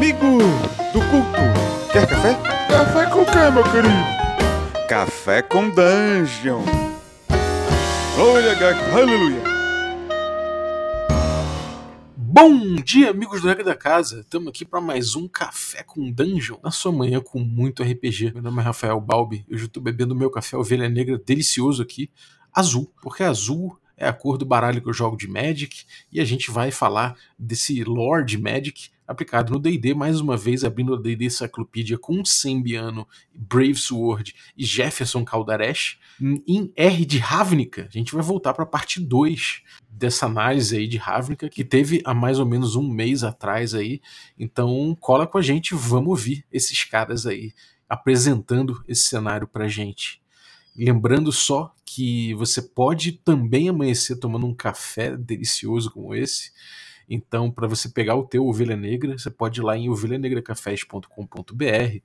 Amigo do culto, quer café? Café com quê, meu querido? Café com Dungeon. Glória, aleluia. Bom dia, amigos do Regra da Casa! Estamos aqui para mais um Café com Dungeon, na sua manhã com muito RPG. Meu nome é Rafael Balbi, eu já estou bebendo meu café ovelha negra delicioso aqui, azul, porque azul é a cor do baralho que eu jogo de Magic, e a gente vai falar desse Lord Magic aplicado no D&D, mais uma vez abrindo a D&D Cyclopedia com Sembiano, Brave Sword e Jefferson Caldaresh, em R de Ravnica. A gente vai voltar para a parte 2 dessa análise aí de Ravnica, que teve há mais ou menos um mês atrás aí, então cola com a gente, vamos ouvir esses caras aí apresentando esse cenário pra gente. Lembrando só que você pode também amanhecer tomando um café delicioso como esse, então, para você pegar o teu Ovelha Negra, você pode ir lá em ovelhanegracafés.com.br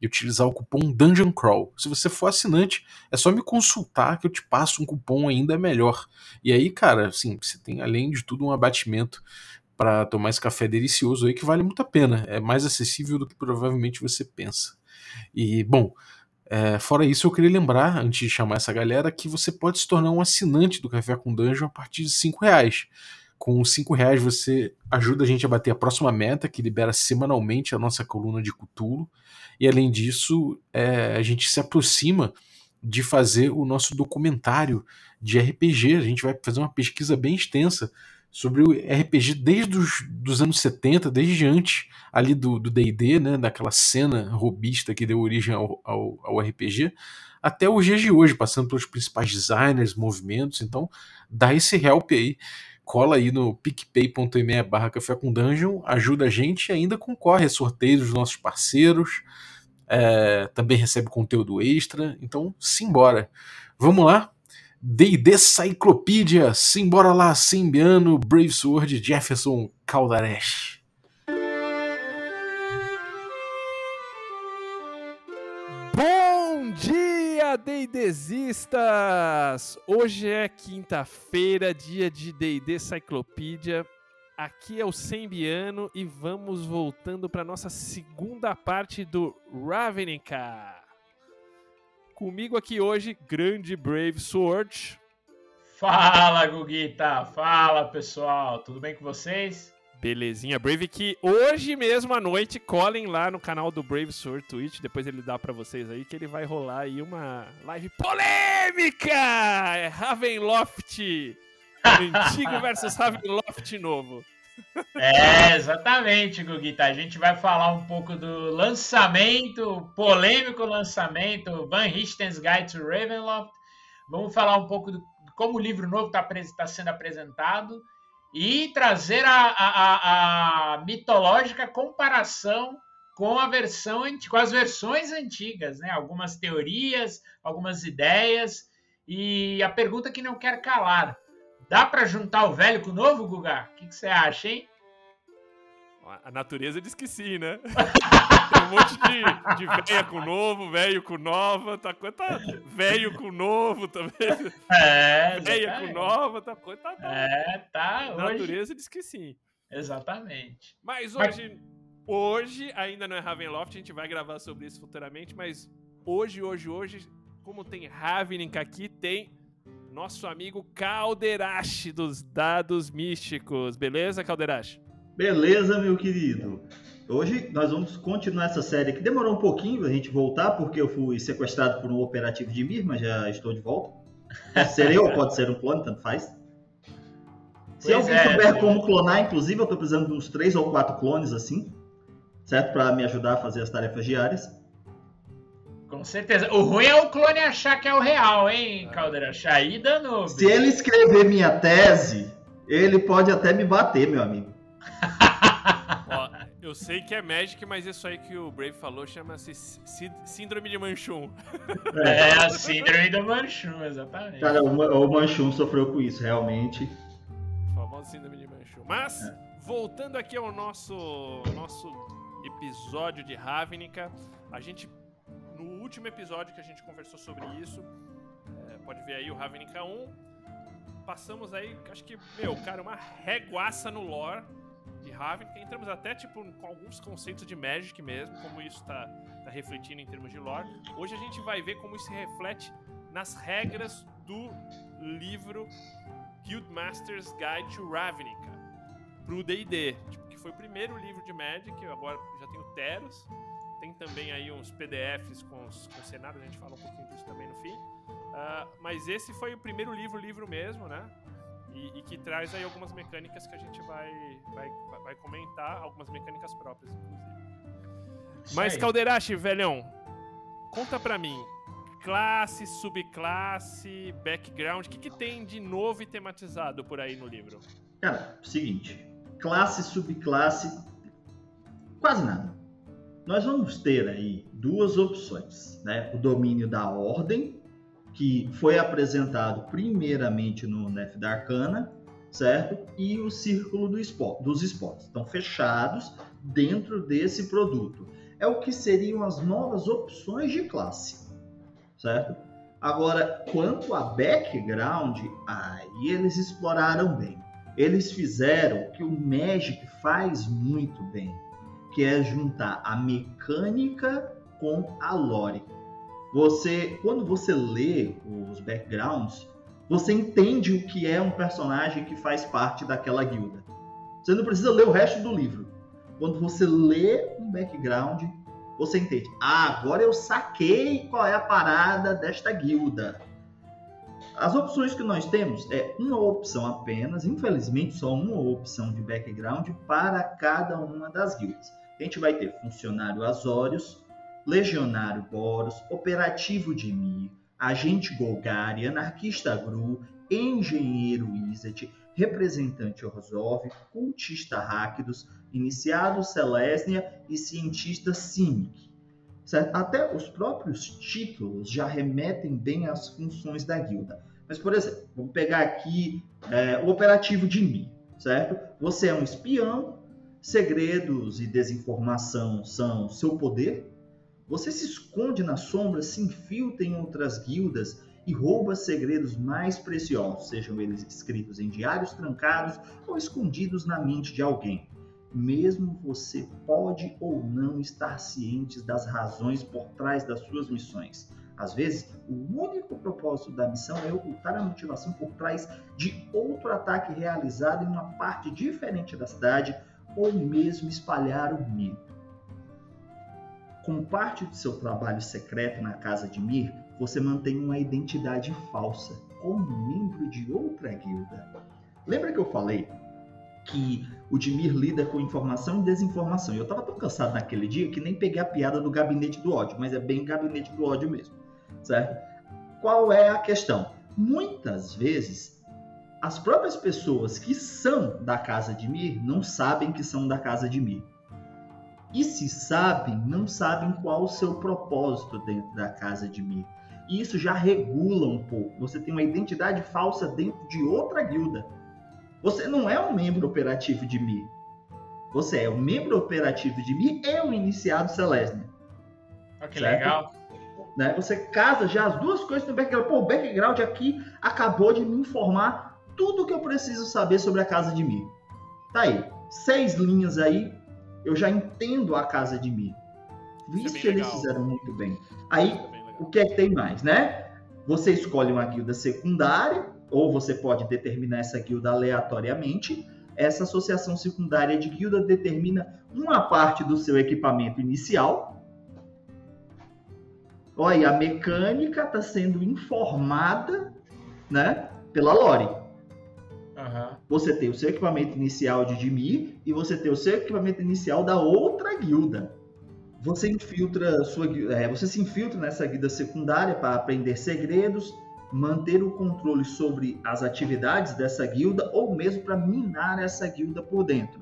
e utilizar o cupom Dungeon Crawl. Se você for assinante, é só me consultar que eu te passo um cupom ainda melhor. E aí, cara, assim, você tem além de tudo um abatimento para tomar esse café delicioso aí que vale muito a pena. É mais acessível do que provavelmente você pensa. E, bom, é, fora isso, eu queria lembrar, antes de chamar essa galera, que você pode se tornar um assinante do Café com Dungeon a partir de 5 reais. Com cinco reais você ajuda a gente a bater a próxima meta, que libera semanalmente a nossa coluna de Cutulo. E além disso, é, a gente se aproxima de fazer o nosso documentário de RPG. A gente vai fazer uma pesquisa bem extensa sobre o RPG desde os dos anos 70, desde antes ali do D&D, né, daquela cena robista que deu origem ao, ao, ao, RPG, até os dias de hoje, passando pelos principais designers, movimentos. Então, dá esse help aí cola aí no picpay.me barra café com dungeon, ajuda a gente e ainda concorre a sorteios dos nossos parceiros, é, também recebe conteúdo extra, então simbora. Vamos lá? D&D Cyclopedia, simbora lá, Simbiano, Brave Sword, Jefferson Caldaresh. Dia, D&Dzistas! Hoje é quinta-feira, dia de D&D Cyclopedia. Aqui é o Sembiano e vamos voltando para nossa segunda parte do Ravnica. Comigo aqui hoje, grande Brave Sword. Fala, Guguita! Fala, pessoal! Tudo bem com vocês? Belezinha, Brave que hoje mesmo à noite colhem lá no canal do Brave Sword Twitch, depois ele dá para vocês aí que ele vai rolar aí uma live polêmica! É Ravenloft antigo versus Ravenloft novo. É, exatamente, Guguita. A gente vai falar um pouco do lançamento, polêmico lançamento, Van Richten's Guide to Ravenloft. Vamos falar um pouco de como o livro novo está tá sendo apresentado e trazer a, a, a, mitológica comparação com a versão com as versões antigas, né? Algumas teorias, algumas ideias e a pergunta que não quer calar: dá para juntar o velho com o novo, Guga? O que, que você acha, hein? A natureza diz que sim, né? Um monte de, de velha com novo, velho com nova, tá tá velho com novo também. É, velha com nova, tá coisa tá, tá, É, tá. A natureza diz que sim. Exatamente. Mas hoje, mas... hoje ainda não é Ravenloft, a gente vai gravar sobre isso futuramente, mas hoje, hoje, hoje, como tem Ravnica aqui, tem nosso amigo Calderache dos Dados Místicos. Beleza, Calderache? Beleza, meu querido. Hoje nós vamos continuar essa série que demorou um pouquinho a gente voltar, porque eu fui sequestrado por um operativo de Mir, mas já estou de volta. Ser eu, pode ser um clone, tanto faz. Se pois alguém é, souber como clonar, inclusive, eu estou precisando de uns três ou quatro clones assim, certo? Para me ajudar a fazer as tarefas diárias. Com certeza. O ruim é o clone achar que é o real, hein, Caldeira? Aí dando. Se ele escrever minha tese, ele pode até me bater, meu amigo. Eu sei que é Magic, mas isso aí que o Brave falou chama-se Síndrome de Manchum. É, a Síndrome do Manchum, exatamente. Cara, o, o Manchum sofreu com isso, realmente. O famoso Síndrome de Manchum. Mas, é. voltando aqui ao nosso, nosso episódio de Ravnica, a gente, no último episódio que a gente conversou sobre isso, é, pode ver aí o Ravnica 1, passamos aí, acho que, meu, cara, uma reguaça no lore de. Entramos até tipo com alguns conceitos de Magic mesmo, como isso está tá refletindo em termos de lore. Hoje a gente vai ver como isso se reflete nas regras do livro Guildmaster's Guide to Ravnica pro D&D, tipo, que foi o primeiro livro de Magic, agora já tem o Teros, tem também aí uns PDFs com os, com cenários, a gente fala um pouquinho disso também no fim. Uh, mas esse foi o primeiro livro, livro mesmo, né? E, e, que traz aí algumas mecânicas que a gente vai, vai, vai comentar, algumas mecânicas próprias, inclusive. Mas, Calderache, velhão, conta pra mim, classe, subclasse, background, o que, que tem de novo e tematizado por aí no livro? Cara, seguinte, classe, subclasse, quase nada. Nós vamos ter aí duas opções, né? O domínio da ordem, que foi apresentado primeiramente no Nef da Arcana, certo? E o círculo do esporte, dos esportes. Estão fechados dentro desse produto. É o que seriam as novas opções de classe, certo? Agora, quanto a background, aí eles exploraram bem eles fizeram o que o Magic faz muito bem, que é juntar a mecânica com a lore. Você, quando você lê os backgrounds, você entende o que é um personagem que faz parte daquela guilda. Você não precisa ler o resto do livro. Quando você lê um background, você entende. Ah, agora eu saquei qual é a parada desta guilda. As opções que nós temos é uma opção apenas, infelizmente só uma opção de background para cada uma das guildas. A gente vai ter funcionário Azorius, legionário Boros, operativo de Mir, agente Golgari, anarquista Gru, engenheiro Izzet, representante Orzhov, cultista Rakdos, iniciado Celestia e cientista Simic. Até os próprios títulos já remetem bem às funções da guilda. Mas, por exemplo, vamos pegar aqui é, o operativo de mim, certo? Você é um espião, segredos e desinformação são seu poder. Você se esconde na sombra, se infiltra em outras guildas e rouba segredos mais preciosos, sejam eles escritos em diários trancados ou escondidos na mente de alguém. Mesmo você pode ou não estar ciente das razões por trás das suas missões. Às vezes, o único propósito da missão é ocultar a motivação por trás de outro ataque realizado em uma parte diferente da cidade ou mesmo espalhar o medo. Como parte de seu trabalho secreto na casa de Mir, você mantém uma identidade falsa como membro de outra guilda. Lembra que eu falei que o Dimir lida com informação e desinformação? Eu estava tão cansado naquele dia que nem peguei a piada do gabinete do ódio, mas é bem gabinete do ódio mesmo certo? Qual é a questão? Muitas vezes, as próprias pessoas que são da casa de Mir não sabem que são da casa de Mir. E se sabem, não sabem qual o seu propósito dentro da casa de Mir. E isso já regula um pouco. Você tem uma identidade falsa dentro de outra guilda. Você não é um membro operativo de Mir. Você é um membro operativo de Mir e um iniciado Celeste. Oh, que certo? legal. Né? Você casa já as duas coisas no background. Pô, o background aqui acabou de me informar tudo que eu preciso saber sobre a casa de mim. Tá aí, seis linhas aí, eu já entendo a casa de mim. Visto é que eles fizeram muito bem. Aí, é o que é que tem mais, né? Você escolhe uma guilda secundária, ou você pode determinar essa guilda aleatoriamente. Essa associação secundária de guilda determina uma parte do seu equipamento inicial, olha, a mecânica está sendo informada, né, pela Lore. Uhum. Você tem o seu equipamento inicial de Dimir e você tem o seu equipamento inicial da outra guilda. Você infiltra sua, é, você se infiltra nessa guilda secundária para aprender segredos, manter o controle sobre as atividades dessa guilda ou mesmo para minar essa guilda por dentro.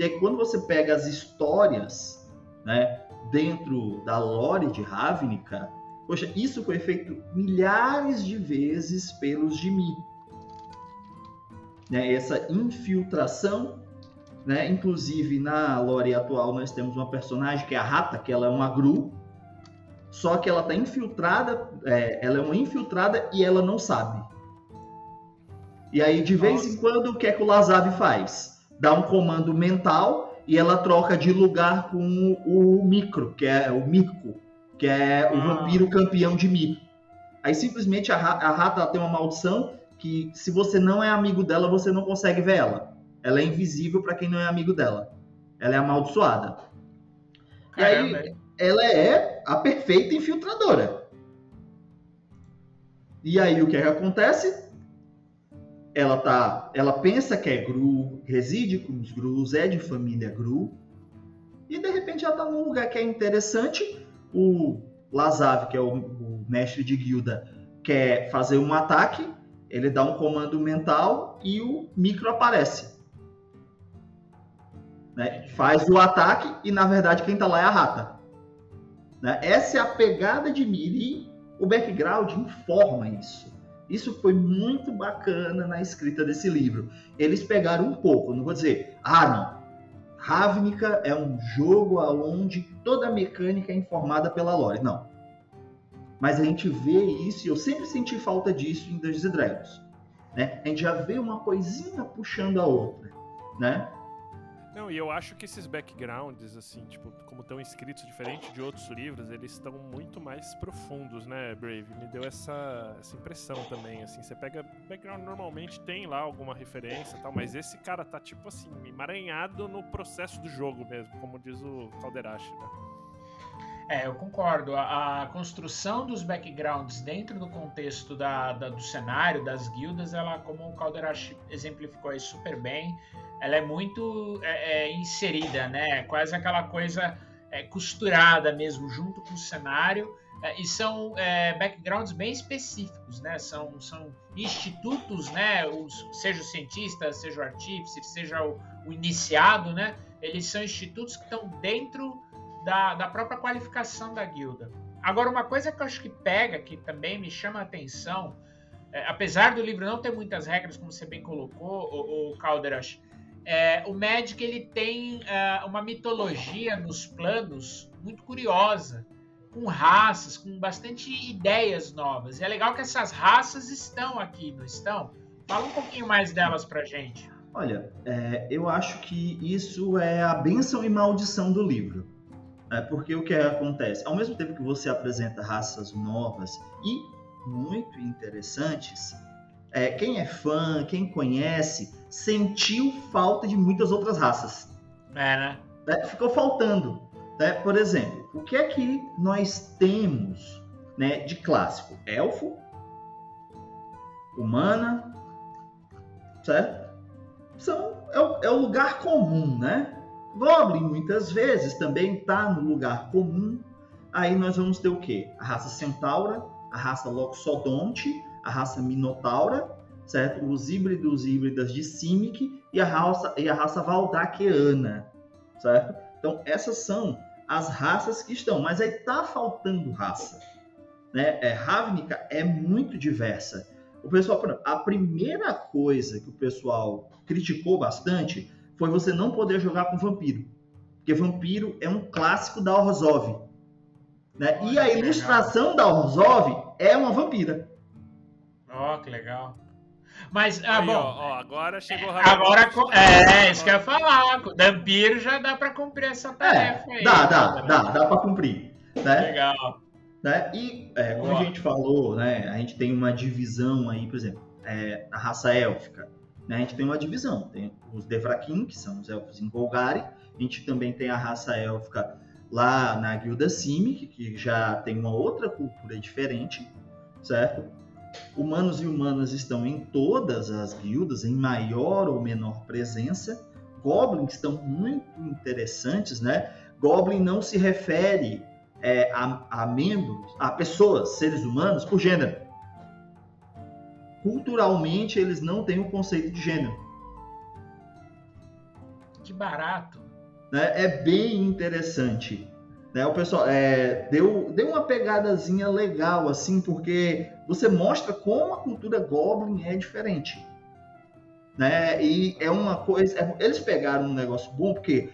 E aí quando você pega as histórias, né, dentro da lore de Ravnica, poxa, isso foi feito milhares de vezes pelos Jimmy. Né, essa infiltração, né, inclusive na lore atual nós temos uma personagem que é a Rata, que ela é uma Gru, só que ela está infiltrada, é, ela é uma infiltrada e ela não sabe. E aí, de vez Nossa. em quando, o que é que o Lazab faz? dá um comando mental e ela troca de lugar com o, Micro, que é o Mirko, que é o ah. vampiro campeão de Mir. Aí simplesmente a, a rata tem uma maldição que se você não é amigo dela, você não consegue ver ela. Ela é invisível para quem não é amigo dela. Ela é amaldiçoada. E aí, ela é a perfeita infiltradora. E aí o que, é que acontece? Ela tá, ela pensa que é Gru, reside com os Grus, é de família Gru, e de repente ela tá num lugar que é interessante. O Lazav, que é o, o mestre de guilda, quer fazer um ataque, ele dá um comando mental e o micro aparece. Né? Faz o ataque e na verdade quem tá lá é a rata. Né? Essa é a pegada de Miri, o background informa isso. Isso foi muito bacana na escrita desse livro. Eles pegaram um pouco, não vou dizer, ah, não. Ravnica é um jogo onde toda a mecânica é informada pela lore. Não. Mas a gente vê isso, e eu sempre senti falta disso em Dungeons Dragons. Né? A gente já vê uma coisinha puxando a outra. Né? Não, e eu acho que esses backgrounds, assim, tipo, como estão escritos diferente de outros livros, eles estão muito mais profundos, né, Brave? Me deu essa, essa impressão também, assim. Você pega background, normalmente tem lá alguma referência tal, mas esse cara tá, tipo assim, emaranhado no processo do jogo mesmo, como diz o Calderache, né? É, eu concordo. A, a, construção dos backgrounds dentro do contexto da, da, do cenário, das guildas, ela, como o Calderache exemplificou aí super bem, ela é muito é, é, inserida, né? Quase aquela coisa é, costurada mesmo junto com o cenário. É, e são é, backgrounds bem específicos, né? São, são institutos, né? Os, seja o cientista, seja o artífice, seja o, o iniciado, né? Eles são institutos que estão dentro da, da própria qualificação da guilda. Agora, uma coisa que eu acho que pega, que também me chama a atenção, é, apesar do livro não ter muitas regras, como você bem colocou, o, o Calderas, é, o Magic ele tem é, uma mitologia nos planos muito curiosa, com raças, com bastante ideias novas. E é legal que essas raças estão aqui, não estão? Fala um pouquinho mais delas pra gente. Olha, é, eu acho que isso é a benção e maldição do livro. É porque o que acontece? Ao mesmo tempo que você apresenta raças novas e muito interessantes, é, quem é fã, quem conhece, sentiu falta de muitas outras raças. É, né? É, ficou faltando. Né? Por exemplo, o que é que nós temos né, de clássico? Elfo, humana, certo? São, é, é o lugar comum, né? Goblin muitas vezes também está no lugar comum. Aí nós vamos ter o quê? A raça Centaura, a raça Loxodonte, a raça Minotaura, certo? Os híbridos e híbridas de Simic e a raça, e a raça Valdaquiana, certo? Então, essas são as raças que estão, mas aí tá faltando raça. Né? É, Ravnica é muito diversa. O pessoal, a primeira coisa que o pessoal criticou bastante foi você não poder jogar com vampiro. Porque vampiro é um clássico da Orzhov. Né? E a ilustração da Orzhov é uma vampira. Ó, oh, que legal. Mas, ah, Aí, bom. Ó, ó, agora chegou é, Agora, é, isso que eu ia falar. Com vampiro já dá pra cumprir essa tarefa é, aí. Dá, dá, né? dá, dá pra cumprir. Né? Legal. Né? E, é, como a gente falou, né, a gente tem uma divisão aí, por exemplo, é, a raça élfica. Né, a gente tem uma divisão. Tem os Devrakin, que são os elfos em Golgari. A gente também tem a raça élfica lá na Guilda Simic, que já tem uma outra cultura diferente, certo? Humanos e humanas estão em todas as guildas, em maior ou menor presença. Goblins estão muito interessantes, né? Goblin não se refere é, a, a membros, a pessoas, seres humanos, por gênero. Culturalmente, eles não têm o conceito de gênero. Que barato. Né? É bem interessante. Né? O pessoal é, deu, deu uma pegadazinha legal, assim, porque você mostra como a cultura Goblin é diferente. Né? E é uma coisa. É, eles pegaram um negócio bom porque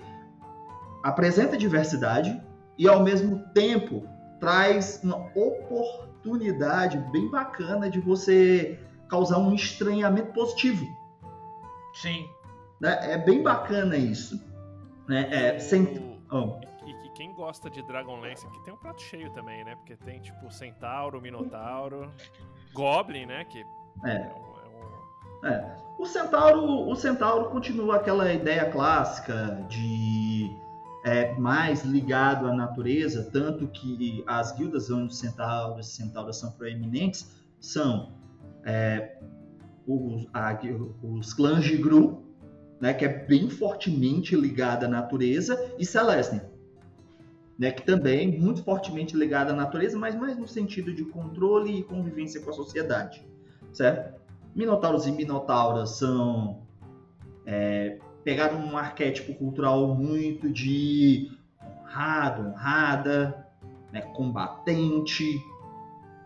apresenta diversidade e ao mesmo tempo traz uma oportunidade bem bacana de você causar um estranhamento positivo. Sim. Né? É bem bacana isso. Né? É, sem... oh. E, e, quem gosta de Dragonlance aqui tem um prato cheio também, né? Porque tem tipo Centauro, Minotauro, Goblin, né? Que é. é, um... é. O Centauro, o Centauro continua aquela ideia clássica de é, mais ligado à natureza, tanto que as guildas onde centauros e centauras são proeminentes são é, os, a, os clãs de Gru, né, que é bem fortemente ligada à natureza, e Celeste, né, que também é muito fortemente ligada à natureza, mas mais no sentido de controle e convivência com a sociedade, certo? Minotauros e Minotauras são é, pegaram um arquétipo cultural muito de honrado, honrada, né, combatente.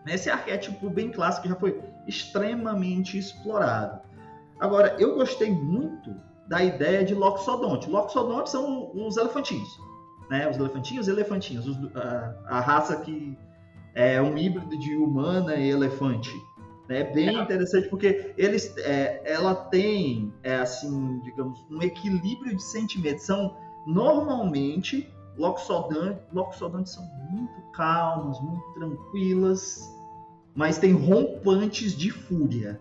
Esse arquétipo bem clássico já foi extremamente explorado. Agora, eu gostei muito da ideia de Loxodonte. Loxodonte são os elefantinhos, né? Os elefantinhos e elefantinhos, os, a, a, raça que é um híbrido de humana e elefante. É bem é. interessante porque eles, é, ela tem, é, assim, digamos, um equilíbrio de sentimentos. São normalmente loxodantes, loxodantes são muito calmas, muito tranquilas, mas tem rompantes de fúria.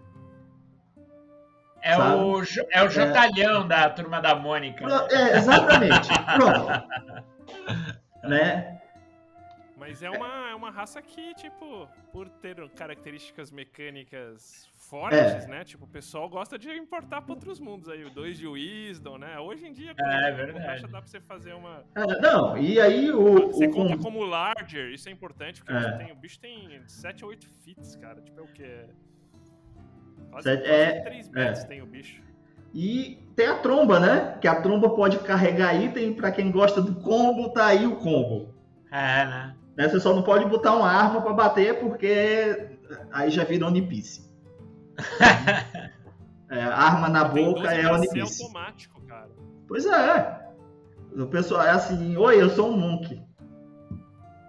É o, é o Jotalhão é, da turma da Mônica. É, exatamente. Pronto. né? Mas é uma, é uma raça que, tipo, por ter características mecânicas fortes, é. né? Tipo, o pessoal gosta de importar para outros mundos aí. O 2 de Wisdom, né? Hoje em dia, é, verdade. dá pra você fazer uma. É, não, e aí o. Você o... conta como larger, isso é importante, porque é. tem, o bicho tem 7 ou 8 fits, cara. Tipo, é o que? Quase, Sete, é, 3 metros tem o bicho. E tem a tromba, né? Que a tromba pode carregar item. Para quem gosta do combo, tá aí o combo. É, né? Né? Você só não pode botar uma arma para bater porque aí já vira One Piece. é, arma na boca é One Piece. automático, cara. Pois é. O pessoal é assim, oi, eu sou um monk.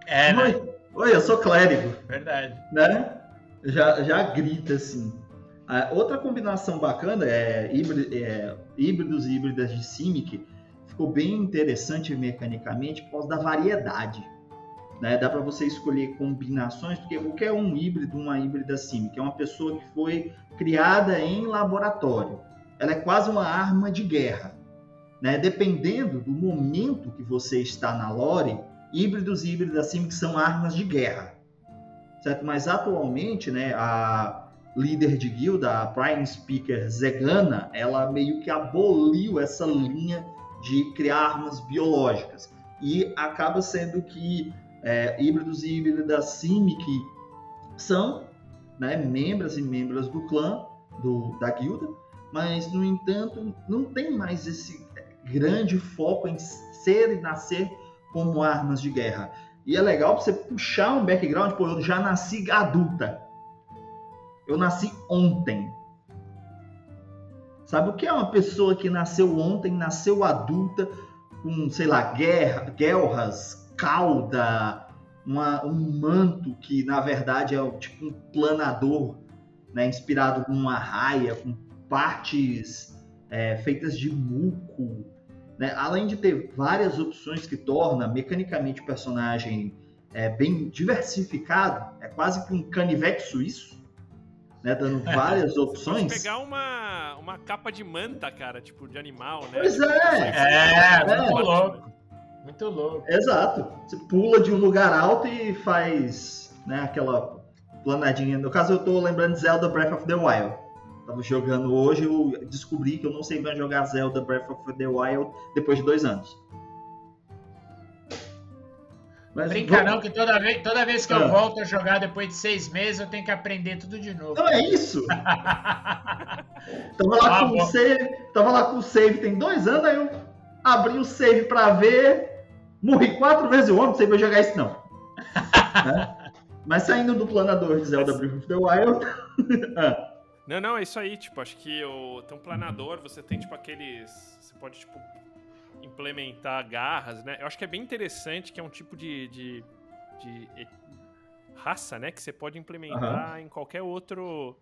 É, oi, né? oi, eu sou clérigo. Verdade. Né? Já, já grita assim. outra combinação bacana é, híbrido, é híbridos e híbridas de Simic. Ficou bem interessante mecanicamente por causa da variedade. Né? Dá para você escolher combinações, porque o que é um híbrido, uma híbrida que é uma pessoa que foi criada em laboratório. Ela é quase uma arma de guerra. Né? Dependendo do momento que você está na lore, híbridos e híbridas sim que são armas de guerra. Certo? Mas atualmente, né, a líder de guilda, a Prime Speaker Zegana, ela meio que aboliu essa linha de criar armas biológicas. E acaba sendo que é, híbridos e híbridas Simic são né, membros e membros do clã, do, da guilda, mas, no entanto, não tem mais esse grande foco em ser e nascer como armas de guerra. E é legal você puxar um background, pô, eu já nasci adulta. Eu nasci ontem. Sabe o que é uma pessoa que nasceu ontem, nasceu adulta, com, sei lá, guerra, guerras, cauda, uma, um manto que na verdade é tipo um planador, né, inspirado com uma raia, com partes é, feitas de muco, né? além de ter várias opções que torna mecanicamente o personagem é, bem diversificado, é quase que um canivete suíço, né, dando várias opções. Pode pegar uma, uma capa de manta, cara, tipo de animal, né? Pois tipo, é, é, é, muito louco. Muito louco. Exato. Você pula de um lugar alto e faz né, aquela planadinha. No caso, eu tô lembrando de Zelda Breath of the Wild. Tava jogando hoje, eu descobri que eu não sei mais jogar Zelda Breath of the Wild depois de dois anos. Mas Brinca vamos... não, que toda vez, toda vez que eu ah. volto a jogar depois de seis meses, eu tenho que aprender tudo de novo. Não é isso! tava, lá ah, com o save, tava lá com o save tem dois anos, aí eu abri o save pra ver, Morri quatro vezes o homem, se vou jogar isso não. né? Mas saindo do planador de Zelda Breath of the Wild. ah. Não, não, é isso aí, tipo, acho que o, tem um planador, você tem, tipo, aqueles. Você pode, tipo, implementar garras, né? Eu acho que é bem interessante que é um tipo de, de, de raça, né? Que você pode implementar uhum. em qualquer outro.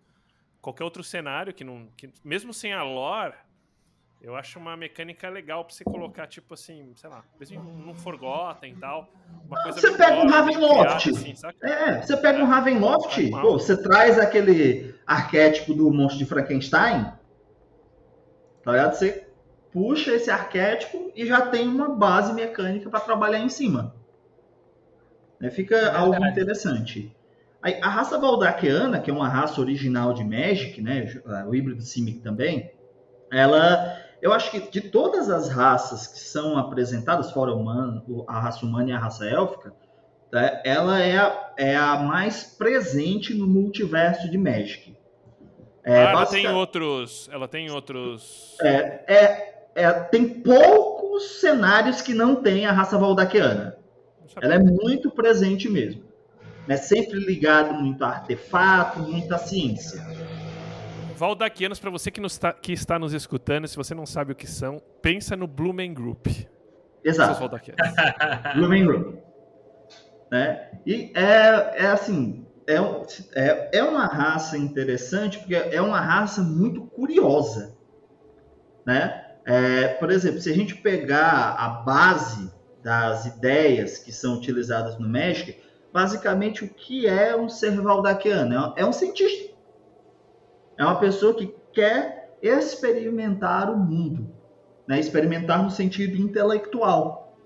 Qualquer outro cenário que não. Que, mesmo sem a lore, Eu acho uma mecânica legal pra você colocar, tipo assim, sei lá, num Forgotten e tal. Uma coisa você pega um Ravenloft. Assim, é, você pega um Ravenloft, pô, você traz aquele arquétipo do monstro de Frankenstein, tá ligado? Você puxa esse arquétipo e já tem uma base mecânica para trabalhar em cima. Né? Fica é algo interessante. A, a raça Valdaquiana, que é uma raça original de Magic, né, o híbrido Simic também, ela, eu acho que de todas as raças que são apresentadas, fora humano, a raça humana e a raça élfica, né, ela é a, é a mais presente no multiverso de Magic. É, ah, ela tem outros. Ela tem outros. É, é, é, tem poucos cenários que não tem a raça valdaquiana. Ela é muito presente mesmo. É sempre ligado muito a artefato, muita ciência. Valdaquianos, para você que, nos tá, que está nos escutando, se você não sabe o que são, pensa no Blumen Group. Exato. Blumen Group. Né? E é, é assim, é, é, é uma raça interessante, porque é uma raça muito curiosa. Né? É, por exemplo, se a gente pegar a base das ideias que são utilizadas no Magic, basicamente o que é um ser valdaquiano? É um cientista. É uma pessoa que quer experimentar o mundo. Né? Experimentar no sentido intelectual.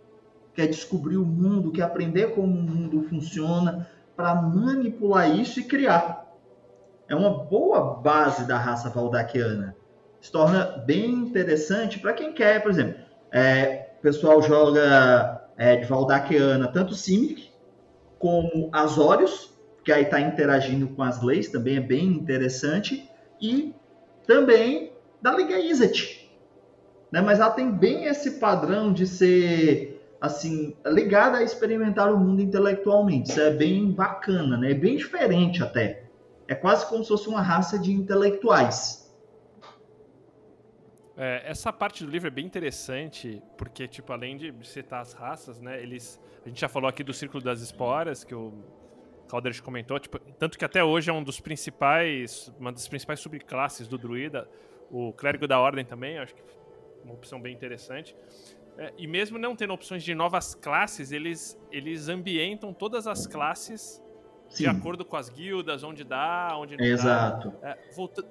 Quer descobrir o mundo, quer aprender como o mundo funciona, para manipular isso e criar. É uma boa base da raça valdaquiana. Se torna bem interessante para quem quer, por exemplo, é, o pessoal joga é, de valdaquiana tanto Simic como Azorius, que aí está interagindo com as leis, também é bem interessante, e também da Liga Izzet. Né? Mas ela tem bem esse padrão de ser assim, ligada a experimentar o mundo intelectualmente. Isso é bem bacana, né? É bem diferente até. É quase como se fosse uma raça de intelectuais. É, essa parte do livro é bem interessante, porque, tipo, além de citar as raças, né, eles... A gente já falou aqui do Círculo das Esporas, que o Calderes comentou, tipo, tanto que até hoje é um dos principais, uma das principais subclasses do druida, o Clérigo da Ordem também, acho que é uma opção bem interessante. É, e mesmo não tendo opções de novas classes, eles, eles ambientam todas as classes Sim. de acordo com as guildas, onde dá, onde não Exato. dá. É, volta...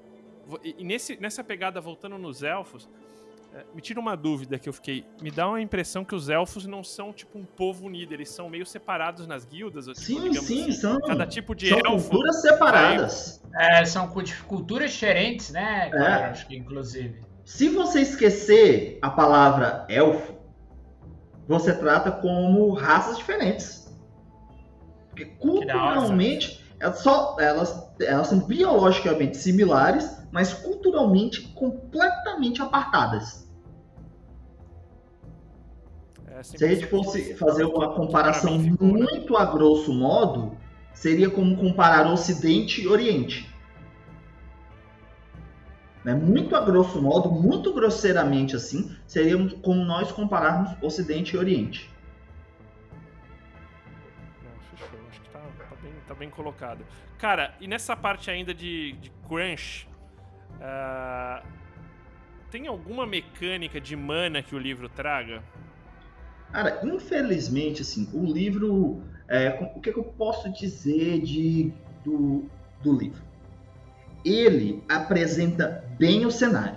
E nesse, nessa pegada, voltando nos elfos, é, me tira uma dúvida que eu fiquei. Me dá uma impressão que os elfos não são tipo um povo unido, eles são meio separados nas guildas. Tipo, sim, sim, assim. são. Cada tipo de são elfo. culturas separadas. É, são culturas diferentes, né? É. Acho que inclusive. Se você esquecer a palavra elfo, você trata como raças diferentes. Porque culturalmente, elas, só, elas, elas são biologicamente similares, mas culturalmente completamente apartadas. É, Se a gente fosse fazer uma comparação muito a grosso modo, seria como comparar Ocidente e Oriente. Né? Muito a grosso modo, muito grosseiramente assim, seria como nós compararmos Ocidente e Oriente. fechou. Acho que tá, tá, bem, tá, bem, colocado. Cara, e nessa parte ainda de, de crunch, uh, tem alguma mecânica de mana que o livro traga? Cara, infelizmente, assim, o livro. É, o que, é que eu posso dizer de, do, do livro? ele apresenta bem o cenário.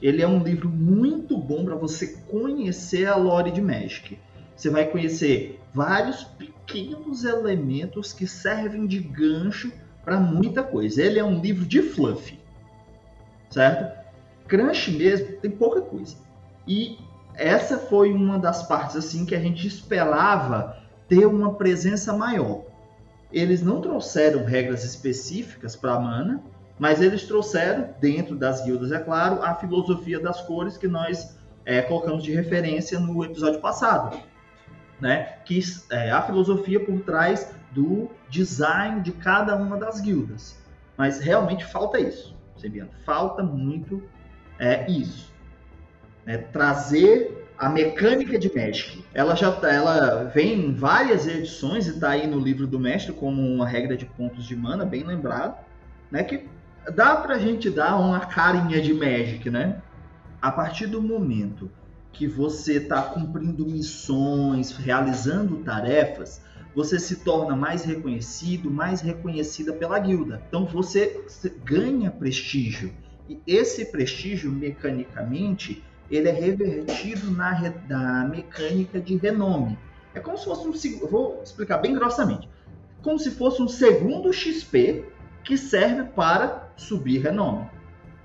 Ele é um livro muito bom para você conhecer a lore de Magic. Você vai conhecer vários pequenos elementos que servem de gancho para muita coisa. Ele é um livro de fluff, certo? Crunch mesmo tem pouca coisa. E essa foi uma das partes assim que a gente esperava ter uma presença maior. Eles não trouxeram regras específicas para mana, mas eles trouxeram, dentro das guildas, é claro, a filosofia das cores que nós é, colocamos de referência no episódio passado. Né? Que é a filosofia por trás do design de cada uma das guildas. Mas realmente falta isso, Sebiano. Falta muito é, isso. Né? Trazer a mecânica de Magic. Ela já tá, ela vem em várias edições e está aí no livro do mestre como uma regra de pontos de mana, bem lembrado, né? Que dá pra gente dar uma carinha de Magic, né? a partir do momento que você está cumprindo missões, realizando tarefas, você se torna mais reconhecido, mais reconhecida pela guilda. Então você ganha prestígio. E esse prestígio, mecanicamente, ele é revertido na, na mecânica de renome. É como se fosse um. Vou explicar bem grossamente. Como se fosse um segundo XP que serve para subir renome.